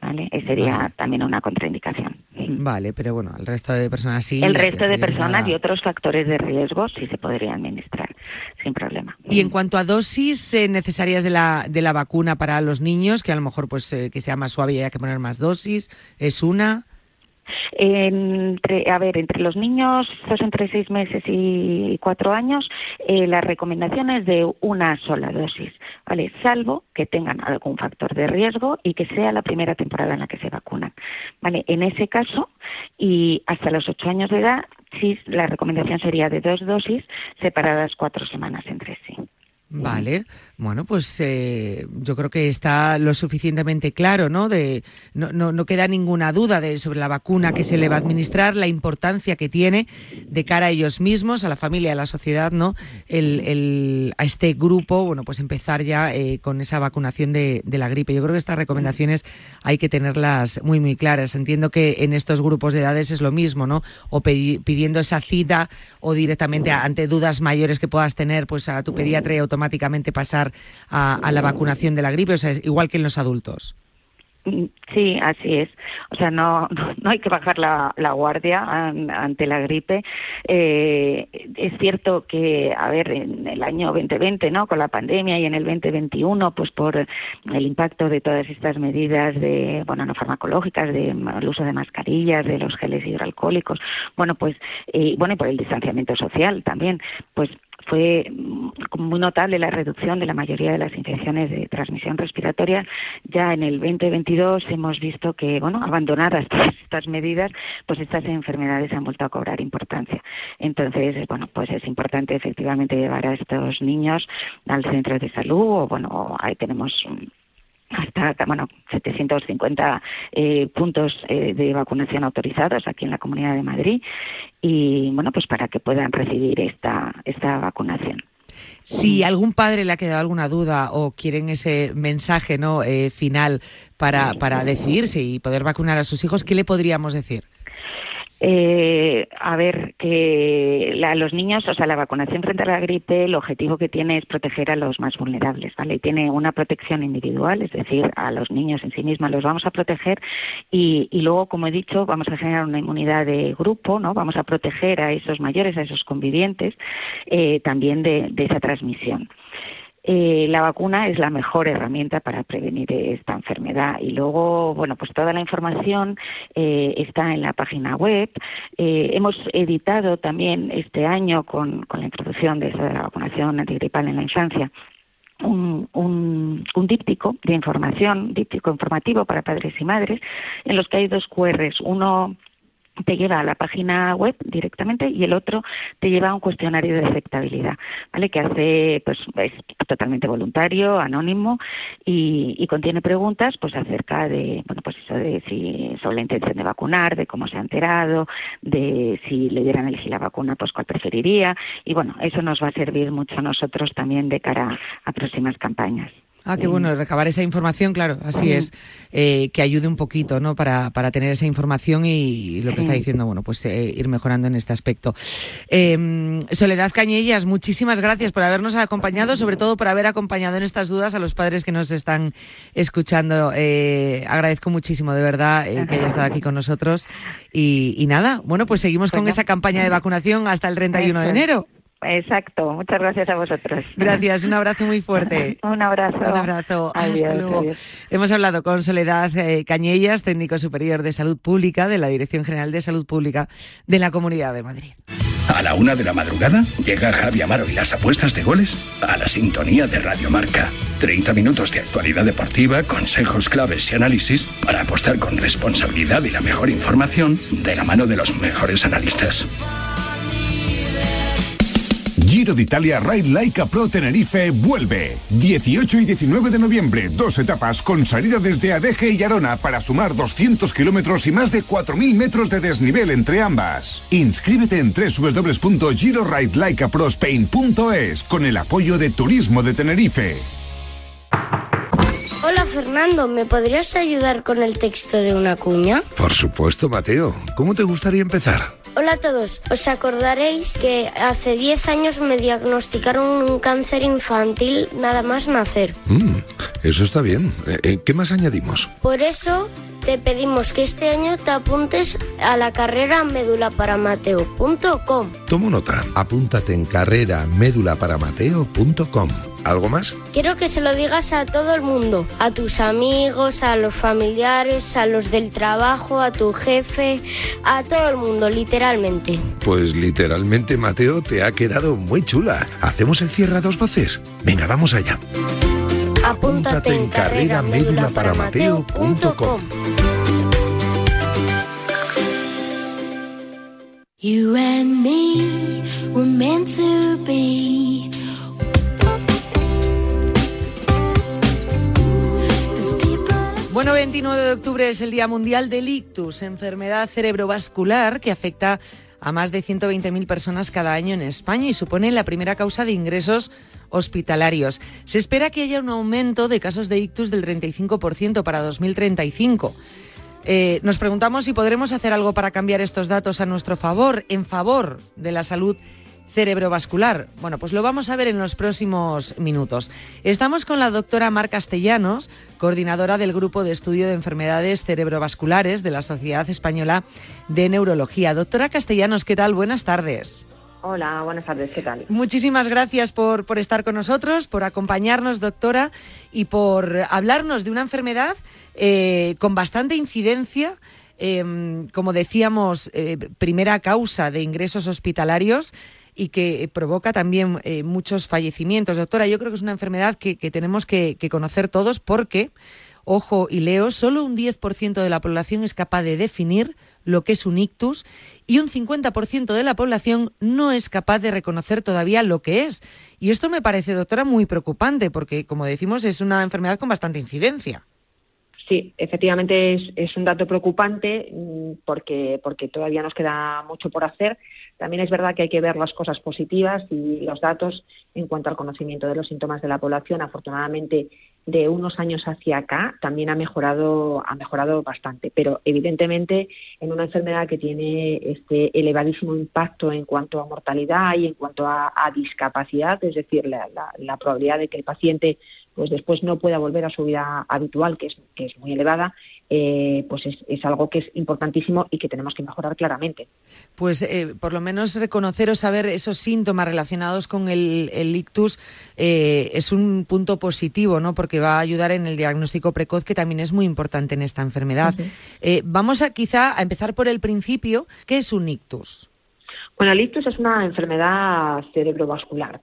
¿Vale? sería también una contraindicación. Vale, pero bueno, el resto de personas sí. El resto de personas y otros factores de riesgo sí se podría administrar sin problema. Y en cuanto a dosis eh, necesarias de la, de la vacuna para los niños, que a lo mejor pues eh, que sea más suave y haya que poner más dosis, ¿es una? Entre, a ver, entre los niños, entre seis meses y cuatro años, eh, la recomendación es de una sola dosis, ¿vale? Salvo que tengan algún factor de riesgo y que sea la primera temporada en la que se vacunan, ¿vale? En ese caso, y hasta los ocho años de edad, sí, la recomendación sería de dos dosis separadas cuatro semanas entre sí. Vale, bueno, pues eh, yo creo que está lo suficientemente claro, ¿no? De, no, no, no, queda ninguna duda de, sobre la vacuna que se le va a administrar, la importancia que tiene de cara a ellos mismos, a la familia, a la sociedad, ¿no? El, el, a este grupo, bueno, pues empezar ya eh, con esa vacunación de, de, la gripe. Yo creo que estas recomendaciones hay que tenerlas muy, muy claras. Entiendo que en estos grupos de edades es lo mismo, ¿no? O pidiendo esa cita o directamente ante dudas mayores que puedas tener, pues a tu pediatra y automáticamente pasar a, a la vacunación de la gripe, o sea, es igual que en los adultos. Sí, así es. O sea, no, no hay que bajar la, la guardia ante la gripe. Eh, es cierto que, a ver, en el año 2020, ¿no? Con la pandemia y en el 2021, pues por el impacto de todas estas medidas de, bueno, no farmacológicas, de el uso de mascarillas, de los geles hidroalcohólicos, bueno, pues, eh, bueno, y por el distanciamiento social también, pues fue muy notable la reducción de la mayoría de las infecciones de transmisión respiratoria. Ya en el 2022 hemos visto que, bueno, abandonadas todas estas medidas, pues estas enfermedades han vuelto a cobrar importancia. Entonces, bueno, pues es importante efectivamente llevar a estos niños al centro de salud o, bueno, ahí tenemos hasta bueno 750 eh, puntos eh, de vacunación autorizados aquí en la Comunidad de Madrid y bueno pues para que puedan recibir esta esta vacunación. Si algún padre le ha quedado alguna duda o quieren ese mensaje no eh, final para, para decidirse y poder vacunar a sus hijos, ¿qué le podríamos decir? Eh, a ver, que la, los niños, o sea, la vacunación frente a la gripe, el objetivo que tiene es proteger a los más vulnerables, ¿vale? Y tiene una protección individual, es decir, a los niños en sí mismos los vamos a proteger y, y luego, como he dicho, vamos a generar una inmunidad de grupo, ¿no? Vamos a proteger a esos mayores, a esos convivientes, eh, también de, de esa transmisión. Eh, la vacuna es la mejor herramienta para prevenir esta enfermedad. Y luego, bueno, pues toda la información eh, está en la página web. Eh, hemos editado también este año con, con la introducción de, esa, vacunación antigripal en la infancia un, un, un, díptico de información, díptico informativo para padres y madres, en los que hay dos QRs, uno te lleva a la página web directamente y el otro te lleva a un cuestionario de aceptabilidad, ¿vale? Que hace, pues, es totalmente voluntario, anónimo y, y, contiene preguntas, pues, acerca de, bueno, pues eso de si sobre la intención de vacunar, de cómo se ha enterado, de si le dieran elegir la vacuna, pues, cuál preferiría y bueno, eso nos va a servir mucho a nosotros también de cara a próximas campañas. Ah, qué bueno, recabar esa información, claro, así es, eh, que ayude un poquito, ¿no? Para, para tener esa información y, lo que está diciendo, bueno, pues eh, ir mejorando en este aspecto. Eh, Soledad Cañellas, muchísimas gracias por habernos acompañado, sobre todo por haber acompañado en estas dudas a los padres que nos están escuchando. Eh, agradezco muchísimo, de verdad, eh, que haya estado aquí con nosotros. Y, y nada, bueno, pues seguimos con esa campaña de vacunación hasta el 31 de enero. Exacto, muchas gracias a vosotros. Gracias, un abrazo muy fuerte. un abrazo. Un abrazo. Adiós, Hasta luego. adiós. Hemos hablado con Soledad eh, Cañellas, técnico superior de salud pública de la Dirección General de Salud Pública de la Comunidad de Madrid. A la una de la madrugada llega Javi Amaro y las apuestas de goles a la sintonía de Radio Marca. 30 minutos de actualidad deportiva, consejos claves y análisis para apostar con responsabilidad y la mejor información de la mano de los mejores analistas. Giro de Italia Ride Laika Pro Tenerife vuelve. 18 y 19 de noviembre, dos etapas con salida desde Adeje y Arona para sumar 200 kilómetros y más de 4.000 metros de desnivel entre ambas. Inscríbete en www.giroridelaikaprospain.es con el apoyo de Turismo de Tenerife. Hola Fernando, ¿me podrías ayudar con el texto de una cuña? Por supuesto, Mateo. ¿Cómo te gustaría empezar? Hola a todos, os acordaréis que hace 10 años me diagnosticaron un cáncer infantil nada más nacer. Mm, eso está bien. Eh, ¿Qué más añadimos? Por eso te pedimos que este año te apuntes a la carrera medulaparamateo.com. Tomo nota, apúntate en carrera medulaparamateo.com. ¿Algo más? Quiero que se lo digas a todo el mundo, a tus amigos, a los familiares, a los del trabajo, a tu jefe, a todo el mundo, literalmente. Pues literalmente, Mateo, te ha quedado muy chula. ¿Hacemos el cierre a dos voces? Venga, vamos allá. Apúntate en carrera medulaparamateo.com. Bueno, 29 de octubre es el Día Mundial del Ictus, enfermedad cerebrovascular que afecta a más de 120.000 personas cada año en España y supone la primera causa de ingresos hospitalarios. Se espera que haya un aumento de casos de ictus del 35% para 2035. Eh, nos preguntamos si podremos hacer algo para cambiar estos datos a nuestro favor, en favor de la salud cerebrovascular. Bueno, pues lo vamos a ver en los próximos minutos. Estamos con la doctora Mar Castellanos, coordinadora del Grupo de Estudio de Enfermedades Cerebrovasculares de la Sociedad Española de Neurología. Doctora Castellanos, ¿qué tal? Buenas tardes. Hola, buenas tardes, ¿qué tal? Muchísimas gracias por, por estar con nosotros, por acompañarnos, doctora, y por hablarnos de una enfermedad eh, con bastante incidencia. eh, como decíamos, eh, primera causa de ingresos hospitalarios y que provoca también eh, muchos fallecimientos. Doctora, yo creo que es una enfermedad que, que tenemos que, que conocer todos porque, ojo y leo, solo un 10% de la población es capaz de definir lo que es un ictus y un 50% de la población no es capaz de reconocer todavía lo que es. Y esto me parece, doctora, muy preocupante porque, como decimos, es una enfermedad con bastante incidencia. Sí, efectivamente es, es un dato preocupante mm, porque, porque todavía nos queda mucho por hacer. También es verdad que hay que ver las cosas positivas y los datos en cuanto al conocimiento de los síntomas de la población. Afortunadamente, de unos años hacia acá también ha mejorado, ha mejorado bastante. Pero evidentemente, en una enfermedad que tiene este elevadísimo impacto en cuanto a mortalidad y en cuanto a, discapacidad, es decir, la, la, la probabilidad de que el paciente pues después no pueda volver a su vida habitual, que es, que es muy elevada, eh, pues es, es, algo que es importantísimo y que tenemos que mejorar claramente. Pues eh, por lo menos reconocer o saber esos síntomas relacionados con el, el ictus eh, es un punto positivo, ¿no? Porque va a ayudar en el diagnóstico precoz, que también es muy importante en esta enfermedad. Uh -huh. vamos a quizá a empezar por el principio. ¿Qué es un ictus? Bueno, el ictus es una enfermedad cerebrovascular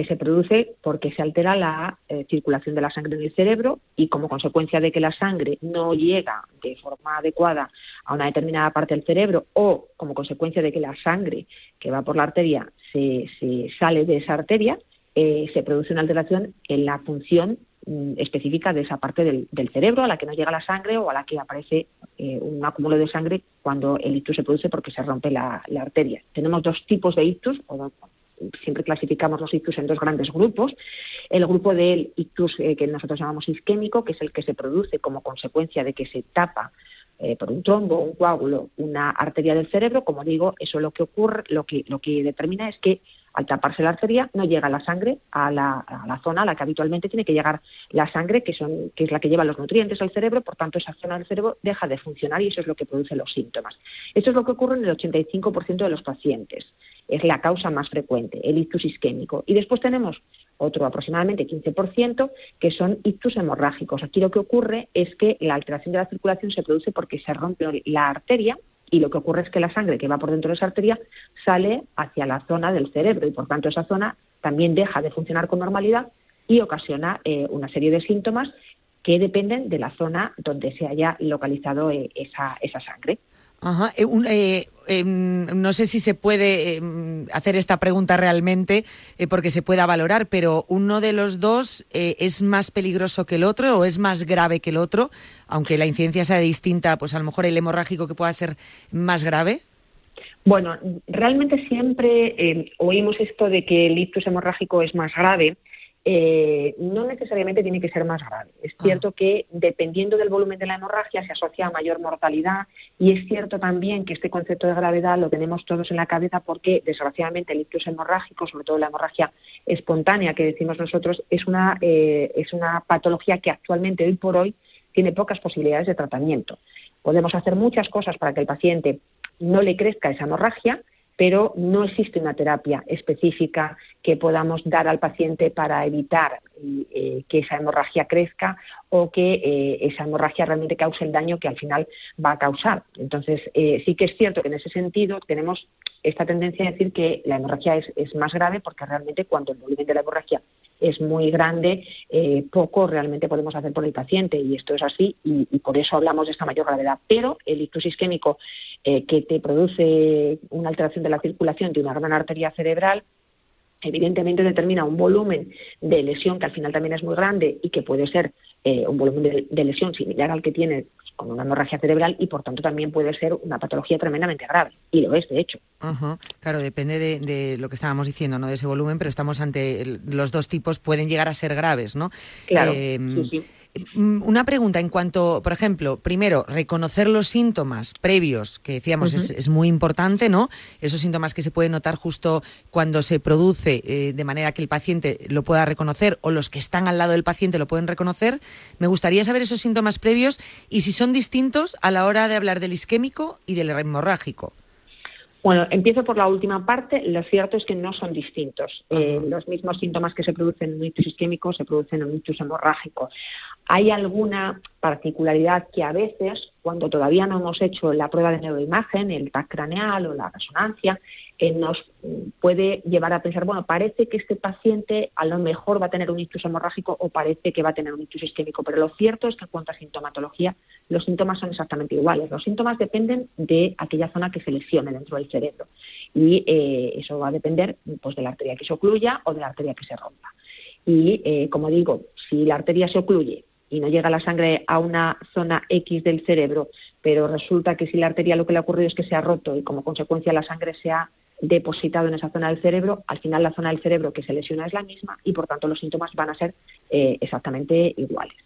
que se produce porque se altera la eh, circulación de la sangre en el cerebro y como consecuencia de que la sangre no llega de forma adecuada a una determinada parte del cerebro o como consecuencia de que la sangre que va por la arteria se, se sale de esa arteria, eh, se produce una alteración en la función mm, específica de esa parte del, cerebro a la que no llega la sangre o a la que aparece eh, un acúmulo de sangre cuando el ictus se produce porque se rompe la, la arteria. Tenemos dos tipos de ictus, o siempre clasificamos los ictus en dos grandes grupos. El grupo del ictus eh, que nosotros llamamos isquémico, que es el que se produce como consecuencia de que se tapa eh, por un trombo, un coágulo, una arteria del cerebro. Como digo, eso lo que ocurre, lo que, lo que determina es que al taparse la arteria no llega la sangre a la, zona a la que habitualmente tiene que llegar la sangre, que, son, que es la que lleva los nutrientes al cerebro, por tanto esa zona del cerebro deja de funcionar y eso es lo que produce los síntomas. Eso es lo que ocurre en el 85% de los pacientes. Es la causa más frecuente, el ictus isquémico. Y después tenemos otro aproximadamente 15%, que son ictus hemorrágicos. Aquí lo que ocurre es que la alteración de la circulación se produce porque se rompe la arteria y lo que ocurre es que la sangre que va por dentro de esa arteria sale hacia la zona del cerebro y por tanto esa zona también deja de funcionar con normalidad y ocasiona eh, una serie de síntomas que dependen de la zona donde se haya localizado eh, esa, esa sangre. Ajá. Eh, un, eh, eh, no sé si se puede hacer esta pregunta realmente porque se pueda valorar, pero uno de los dos es más peligroso que el otro o es más grave que el otro, aunque la incidencia sea distinta, pues a lo mejor el hemorrágico que pueda ser más grave. Bueno, realmente siempre oímos esto de que el ictus hemorrágico es más grave. Eh, no necesariamente tiene que ser más grave. Es Ah. cierto que dependiendo del volumen de la hemorragia se asocia a mayor mortalidad y es cierto también que este concepto de gravedad lo tenemos todos en la cabeza porque desgraciadamente el ictus hemorrágico, sobre todo la hemorragia espontánea que decimos nosotros, es una, eh, es una patología que actualmente hoy por hoy tiene pocas posibilidades de tratamiento. Podemos hacer muchas cosas para que el paciente no le crezca esa hemorragia, pero no existe una terapia específica que podamos dar al paciente para evitar eh, que esa hemorragia crezca o que eh, esa hemorragia realmente cause el daño que al final va a causar. Entonces, eh, sí que es cierto que en ese sentido tenemos esta tendencia a decir que la hemorragia es, es más grave porque realmente cuando el volumen de la hemorragia es muy grande, poco realmente podemos hacer por el paciente y esto es así y, por eso hablamos de esta mayor gravedad. Pero el ictus isquémico que te produce una alteración de la circulación de una gran arteria cerebral evidentemente determina un volumen de lesión que al final también es muy grande y que puede ser eh, un volumen de, lesión similar al que tiene con una hemorragia cerebral y por tanto también puede ser una patología tremendamente grave y lo es de hecho. Claro, depende de, lo que estábamos diciendo, no de ese volumen, pero estamos ante los dos tipos pueden llegar a ser graves, ¿no? Claro, em, sí, sí. Mm, una pregunta en cuanto, por ejemplo, primero, reconocer los síntomas previos, que decíamos es, muy importante, ¿no? Esos síntomas que se pueden notar justo cuando se produce, eh, de manera que el paciente lo pueda reconocer o los que están al lado del paciente lo pueden reconocer. Me gustaría saber esos síntomas previos y si son distintos a la hora de hablar del isquémico y del hemorrágico. Bueno, empiezo por la última parte. Lo cierto es que no son distintos. Eh, los mismos síntomas que se producen en un ictus isquémico se producen en un ictus hemorrágico. Hay alguna particularidad que a veces, cuando todavía no hemos hecho la prueba de neuroimagen, el TAC craneal o la resonancia, eh, nos puede llevar a pensar, bueno, parece que este paciente a lo mejor va a tener un ictus hemorrágico o parece que va a tener un ictus isquémico, pero lo cierto es que en cuanto a sintomatología, los síntomas son exactamente iguales. Los síntomas dependen de aquella zona que se lesione dentro del cerebro y eh, eso va a depender pues, de la arteria que se ocluya o de la arteria que se rompa. Y, eh, como digo, si la arteria se ocluye y no llega la sangre a una zona X del cerebro, pero resulta que si la arteria lo que le ha ocurrido es que se ha roto y como consecuencia la sangre se ha depositado en esa zona del cerebro, al final la zona del cerebro que se lesiona es la misma y por tanto los síntomas van a ser eh, exactamente iguales.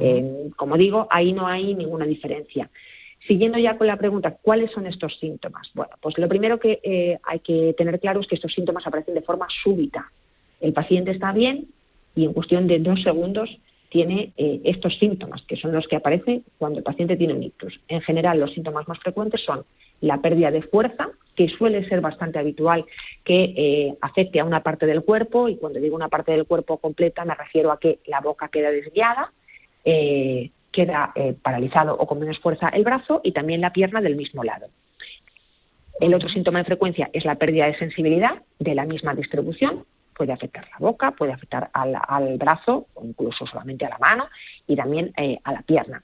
Eh, como digo, ahí no hay ninguna diferencia. Siguiendo ya con la pregunta, ¿cuáles son estos síntomas? Bueno, pues lo primero que eh, hay que tener claro es que estos síntomas aparecen de forma súbita. El paciente está bien y en cuestión de dos segundos tiene eh, estos síntomas, que son los que aparecen cuando el paciente tiene un ictus. En general, los síntomas más frecuentes son la pérdida de fuerza, que suele ser bastante habitual que eh, afecte a una parte del cuerpo, y cuando digo una parte del cuerpo completa me refiero a que la boca queda desviada, eh, queda paralizado o con menos fuerza el brazo y también la pierna del mismo lado. El otro síntoma de frecuencia es la pérdida de sensibilidad de la misma distribución, puede afectar la boca, puede afectar al, brazo o incluso solamente a la mano y también eh, a la pierna.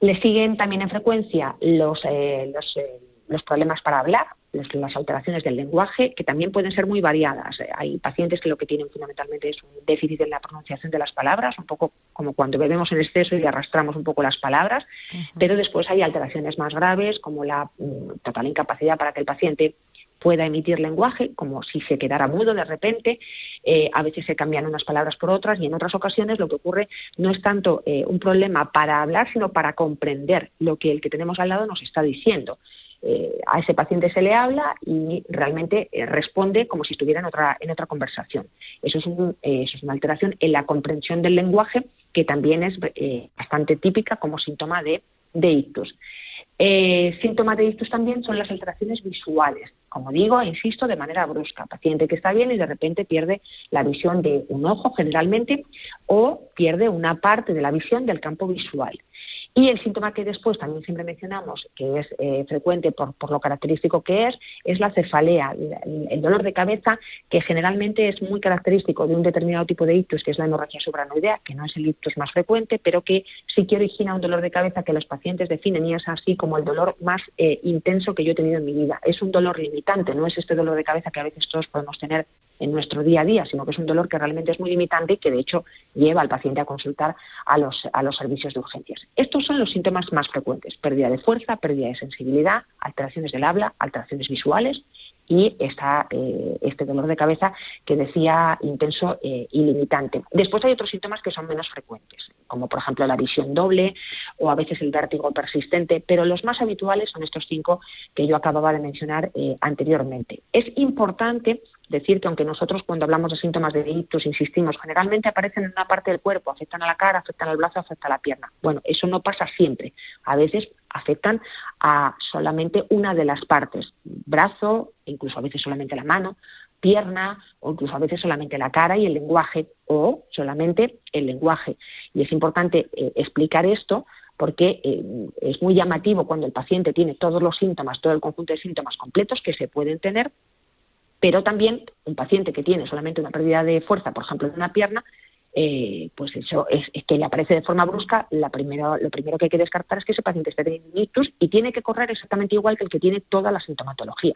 Le siguen también en frecuencia los, eh, eh, los, problemas para hablar, las alteraciones del lenguaje, que también pueden ser muy variadas. Hay pacientes que lo que tienen fundamentalmente es un déficit en la pronunciación de las palabras, un poco como cuando bebemos en exceso y arrastramos un poco las palabras, pero después hay alteraciones más graves, como la mm, total incapacidad para que el paciente pueda emitir lenguaje, como si se quedara mudo de repente. Eh, a veces se cambian unas palabras por otras y en otras ocasiones lo que ocurre no es tanto eh, un problema para hablar, sino para comprender lo que el que tenemos al lado nos está diciendo. Eh, a ese paciente se le habla y realmente responde como si estuviera en otra, en otra conversación. Eso es, es una alteración en la comprensión del lenguaje que también es bastante típica como síntoma de, de ictus. Síntomas de ictus también son las alteraciones visuales. Como digo, insisto, de manera brusca. Paciente que está bien y de repente pierde la visión de un ojo generalmente o pierde una parte de la visión del campo visual. Y el síntoma que después también siempre mencionamos, que es eh, frecuente por, lo característico que es, es la cefalea, el, dolor de cabeza, que generalmente es muy característico de un determinado tipo de ictus, que es la hemorragia subranoidea, que no es el ictus más frecuente, pero que sí que origina un dolor de cabeza que los pacientes definen y es así como el dolor más eh, intenso que yo he tenido en mi vida. Es un dolor limitante, no es este dolor de cabeza que a veces todos podemos tener en nuestro día a día, sino que es un dolor que realmente es muy limitante y que de hecho lleva al paciente a consultar a los, a los servicios de urgencias. Estos son los síntomas más frecuentes, pérdida de fuerza, pérdida de sensibilidad, alteraciones del habla, alteraciones visuales y eh, este dolor de cabeza que decía intenso eh, y limitante. Después hay otros síntomas que son menos frecuentes, como por ejemplo la visión doble o a veces el vértigo persistente, pero los más habituales son estos cinco que yo acababa de mencionar eh, anteriormente. Es importante decir que aunque nosotros cuando hablamos de síntomas de ictus insistimos, generalmente aparecen en una parte del cuerpo, afectan a la cara, afectan al brazo, afectan a la pierna. Bueno, eso no pasa siempre. A veces afectan a solamente una de las partes, brazo, incluso a veces solamente la mano, pierna o incluso a veces solamente la cara y el lenguaje o solamente el lenguaje. Y es importante eh, explicar esto porque eh, es muy llamativo cuando el paciente tiene todos los síntomas, todo el conjunto de síntomas completos que se pueden tener, pero también un paciente que tiene solamente una pérdida de fuerza, por ejemplo, de una pierna, eh, pues eso es, que le aparece de forma brusca, la primero, lo primero que hay que descartar es que ese paciente esté teniendo ictus y tiene que correr exactamente igual que el que tiene toda la sintomatología.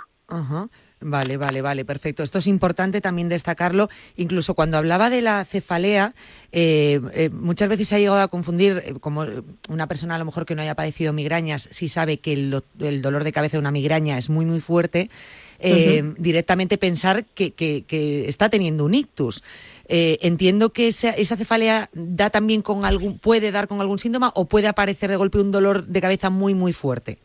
Vale, vale, vale, perfecto. Esto es importante también destacarlo. Incluso cuando hablaba de la cefalea, eh, eh, muchas veces se ha llegado a confundir, como una persona a lo mejor que no haya padecido migrañas, si sabe que el, dolor de cabeza de una migraña es muy, muy fuerte, directamente pensar que, que, está teniendo un ictus. Eh, entiendo que esa, cefalea da también con algún, puede dar con algún síntoma o puede aparecer de golpe un dolor de cabeza muy, muy fuerte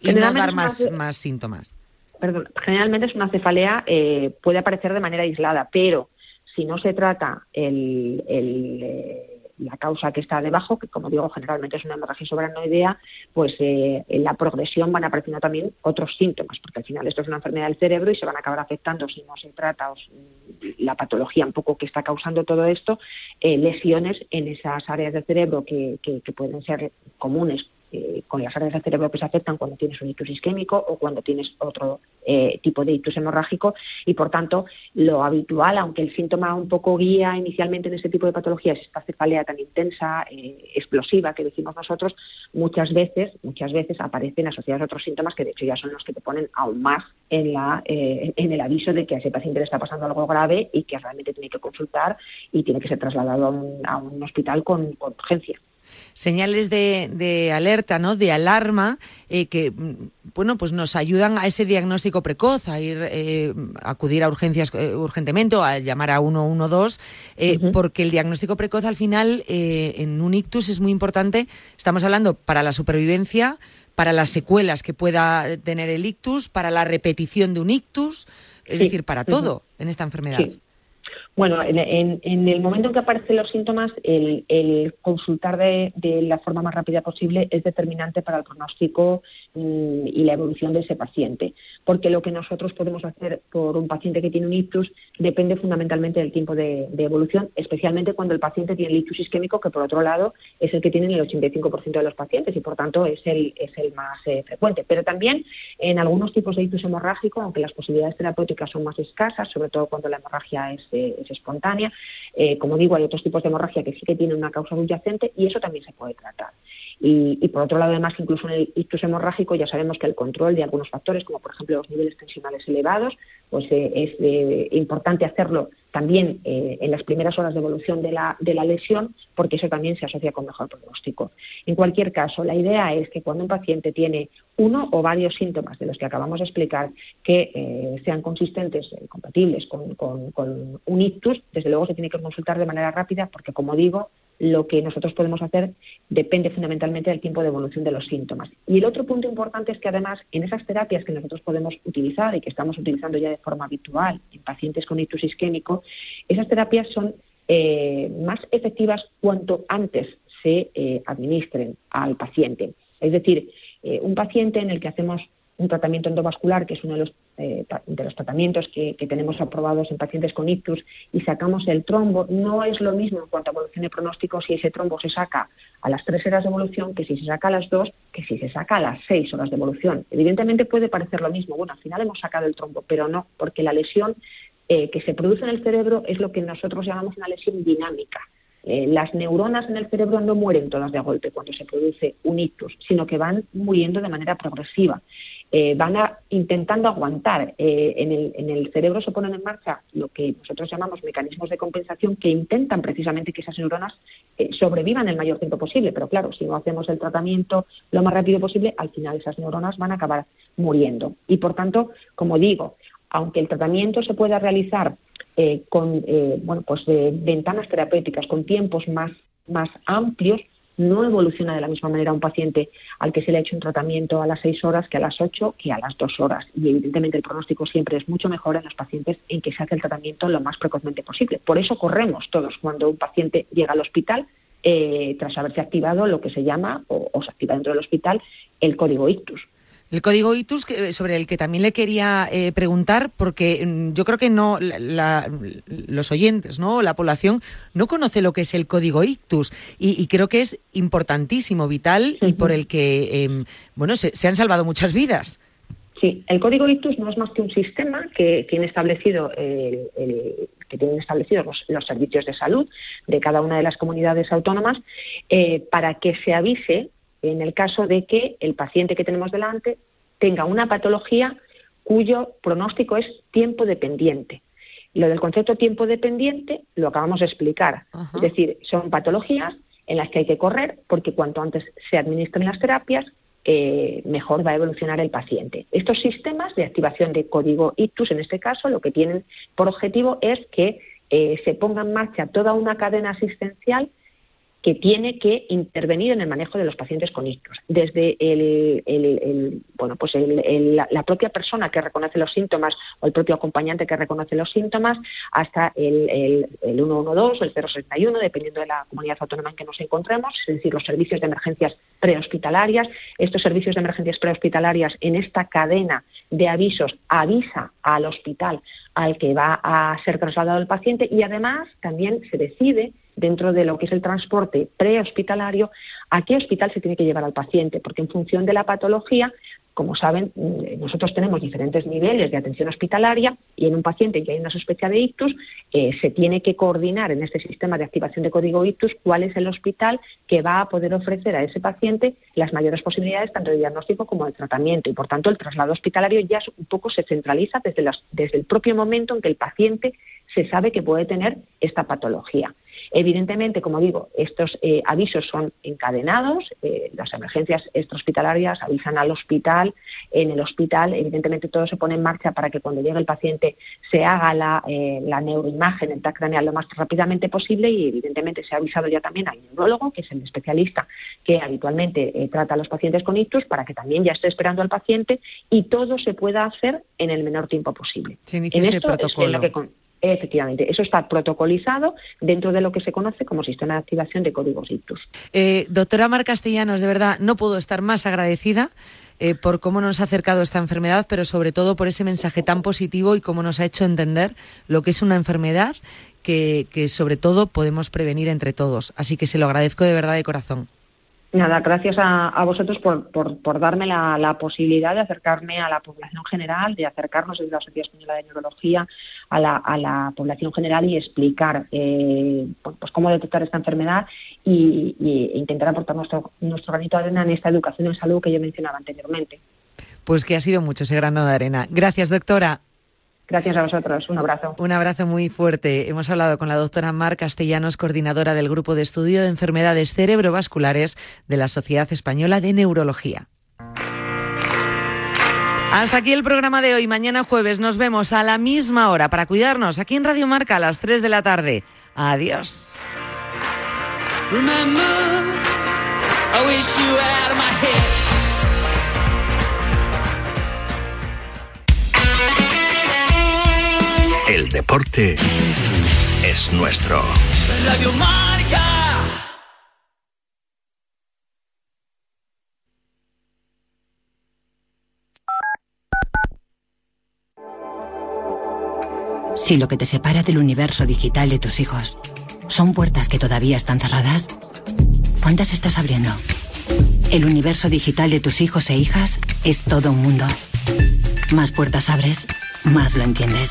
y no dar más, más síntomas. Perdón, generalmente es una cefalea, eh, puede aparecer de manera aislada, pero si no se trata eh, la causa que está debajo, que como digo generalmente es una hemorragia sobranoidea, pues eh, en la progresión van apareciendo también otros síntomas, porque al final esto es una enfermedad del cerebro y se van a acabar afectando, si no se trata la patología un poco que está causando todo esto, eh, lesiones en esas áreas del cerebro que, que pueden ser comunes eh, con las áreas del cerebro que se afectan cuando tienes un ictus isquémico o cuando tienes otro eh, tipo de ictus hemorrágico y por tanto lo habitual, aunque el síntoma un poco guía inicialmente en este tipo de patologías, esta cefalea tan intensa, eh, explosiva que decimos nosotros, muchas veces, muchas veces aparecen asociados a otros síntomas que de hecho ya son los que te ponen aún más en, la, en el aviso de que a ese paciente le está pasando algo grave y que realmente tiene que consultar y tiene que ser trasladado a un, hospital con urgencia señales de, alerta, ¿no? de alarma, eh, que bueno, pues nos ayudan a ese diagnóstico precoz, a ir eh, acudir a urgencias eh, urgentemente o a llamar a 112, porque el diagnóstico precoz al final en un ictus es muy importante. Estamos hablando para la supervivencia, para las secuelas que pueda tener el ictus, para la repetición de un ictus, es decir, para todo en esta enfermedad. Bueno, en, el momento en que aparecen los síntomas, el, consultar de, la forma más rápida posible es determinante para el pronóstico mm, y la evolución de ese paciente, porque lo que nosotros podemos hacer por un paciente que tiene un ictus depende fundamentalmente del tiempo de, evolución, especialmente cuando el paciente tiene el ictus isquémico, que por otro lado es el que tiene el 85% de los pacientes y por tanto es el, es el más eh, frecuente. Pero también en algunos tipos de ictus hemorrágico, aunque las posibilidades terapéuticas son más escasas, sobre todo cuando la hemorragia es eh, espontánea. Eh, como digo, hay otros tipos de hemorragia que sí que tienen una causa subyacente y eso también se puede tratar. Y, por otro lado, además, incluso en el ictus hemorrágico ya sabemos que el control de algunos factores, como por ejemplo los niveles tensionales elevados, pues eh, es eh, importante hacerlo también en las primeras horas de evolución de la, de la lesión, porque eso también se asocia con mejor pronóstico. En cualquier caso, la idea es que cuando un paciente tiene uno o varios síntomas de los que acabamos de explicar que sean consistentes, compatibles con, con un ictus, desde luego se tiene que consultar de manera rápida, porque como digo, lo que nosotros podemos hacer depende fundamentalmente del tiempo de evolución de los síntomas. Y el otro punto importante es que además en esas terapias que nosotros podemos utilizar y que estamos utilizando ya de forma habitual en pacientes con ictus isquémico, esas terapias son eh, más efectivas cuanto antes se eh, administren al paciente. Es decir, eh, un paciente en el que hacemos un tratamiento endovascular, que es uno de los, eh, de los tratamientos que, tenemos aprobados en pacientes con ictus, y sacamos el trombo, no es lo mismo en cuanto a evolución de pronóstico si ese trombo se saca a las tres horas de evolución que si se saca a las dos, que si se saca a las seis horas de evolución. Evidentemente puede parecer lo mismo. Bueno, al final hemos sacado el trombo, pero no, porque la lesión eh, que se produce en el cerebro es lo que nosotros llamamos una lesión dinámica. Eh, las neuronas en el cerebro no mueren todas de golpe cuando se produce un ictus, sino que van muriendo de manera progresiva. Eh, van a, intentando aguantar. Eh, en, el, en, el, cerebro se ponen en marcha lo que nosotros llamamos mecanismos de compensación que intentan precisamente que esas neuronas eh, sobrevivan el mayor tiempo posible. Pero claro, si no hacemos el tratamiento lo más rápido posible, al final esas neuronas van a acabar muriendo. Y por tanto, como digo, aunque el tratamiento se pueda realizar con bueno, pues, ventanas terapéuticas, con tiempos más, más amplios, no evoluciona de la misma manera un paciente al que se le ha hecho un tratamiento a las seis horas que a las ocho que a las dos horas. Y evidentemente el pronóstico siempre es mucho mejor en los pacientes en que se hace el tratamiento lo más precozmente posible. Por eso corremos todos cuando un paciente llega al hospital eh, tras haberse activado lo que se llama, o, o se activa dentro del hospital, el código ictus. El código ITUS, sobre el que también le quería eh, preguntar, porque mm, yo creo que no la, los oyentes, no, la población no conoce lo que es el código ITUS y, creo que es importantísimo, vital y por el que em, bueno se, han salvado muchas vidas. Sí, el código ITUS no es más que un sistema que tiene establecido el, que tienen establecidos los, servicios de salud de cada una de las comunidades autónomas eh, para que se avise en el caso de que el paciente que tenemos delante tenga una patología cuyo pronóstico es tiempo dependiente. Lo del concepto tiempo dependiente lo acabamos de explicar. Es decir, son patologías en las que hay que correr porque cuanto antes se administren las terapias, eh, mejor va a evolucionar el paciente. Estos sistemas de activación de código ITUS, en este caso, lo que tienen por objetivo es que eh, se ponga en marcha toda una cadena asistencial que tiene que intervenir en el manejo de los pacientes con ictus. Desde el, bueno, pues la propia persona que reconoce los síntomas o el propio acompañante que reconoce los síntomas hasta el, 112 o el 061, dependiendo de la comunidad autónoma en que nos encontremos, es decir, los servicios de emergencias prehospitalarias. Estos servicios de emergencias prehospitalarias en esta cadena de avisos avisa al hospital al que va a ser trasladado el paciente y además también se decide dentro de lo que es el transporte prehospitalario, a qué hospital se tiene que llevar al paciente, porque en función de la patología, como saben, mm, nosotros tenemos diferentes niveles de atención hospitalaria y en un paciente que hay una sospecha de ictus, eh, se tiene que coordinar en este sistema de activación de código ictus cuál es el hospital que va a poder ofrecer a ese paciente las mayores posibilidades tanto de diagnóstico como de tratamiento. Y por tanto, el traslado hospitalario ya un poco se centraliza desde, desde el propio momento en que el paciente se sabe que puede tener esta patología. Evidentemente, como digo, estos eh, avisos son encadenados, eh, las emergencias extrahospitalarias avisan al hospital, en el hospital evidentemente todo se pone en marcha para que cuando llegue el paciente se haga la, eh, neuroimagen, el TAC craneal lo más rápidamente posible y evidentemente se ha avisado ya también al neurólogo, que es el especialista que habitualmente trata a los pacientes con ictus, para que también ya esté esperando al paciente y todo se pueda hacer en el menor tiempo posible. en esto protocolo. que Efectivamente, eso está protocolizado dentro de lo que se conoce como sistema de activación de códigos ICTUS. Eh, doctora Mar Castellanos, de verdad, no puedo estar más agradecida eh, por cómo nos ha acercado esta enfermedad, pero sobre todo por ese mensaje tan positivo y cómo nos ha hecho entender lo que es una enfermedad que, que sobre todo podemos prevenir entre todos. Así que se lo agradezco de verdad de corazón. Nada, gracias a, vosotros por, por, darme la, posibilidad de acercarme a la población general, de acercarnos desde la Sociedad Española de Neurología a la, a la población general y explicar eh, pues cómo detectar esta enfermedad y, e intentar aportar nuestro, nuestro granito de arena en esta educación en salud que yo mencionaba anteriormente. Pues que ha sido mucho ese grano de arena. Gracias, doctora. Gracias a vosotros. Un abrazo. Un abrazo muy fuerte. Hemos hablado con la doctora Mar Castellanos, coordinadora del Grupo de Estudio de Enfermedades Cerebrovasculares de la Sociedad Española de Neurología. Hasta aquí el programa de hoy. Mañana jueves nos vemos a la misma hora para cuidarnos aquí en Radio Marca a las 3 de la tarde. Adiós. Deporte es nuestro. Radio Marca. Si lo que te separa del universo digital de tus hijos son puertas que todavía están cerradas, ¿cuántas estás abriendo? El universo digital de tus hijos e hijas es todo un mundo. Más puertas abres, más lo entiendes.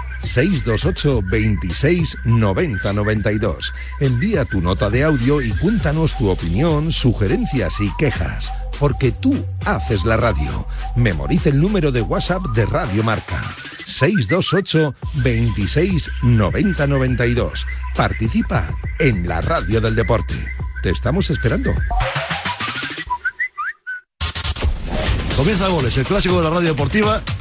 628 26 90 92. Envía tu nota de audio y cuéntanos tu opinión, sugerencias y quejas. porque tú haces la radio. Memoriza el número de WhatsApp de Radio Marca. 628 26 90 92. Participa en la radio del deporte. Te estamos esperando. Comienza Goles, el clásico de la radio deportiva,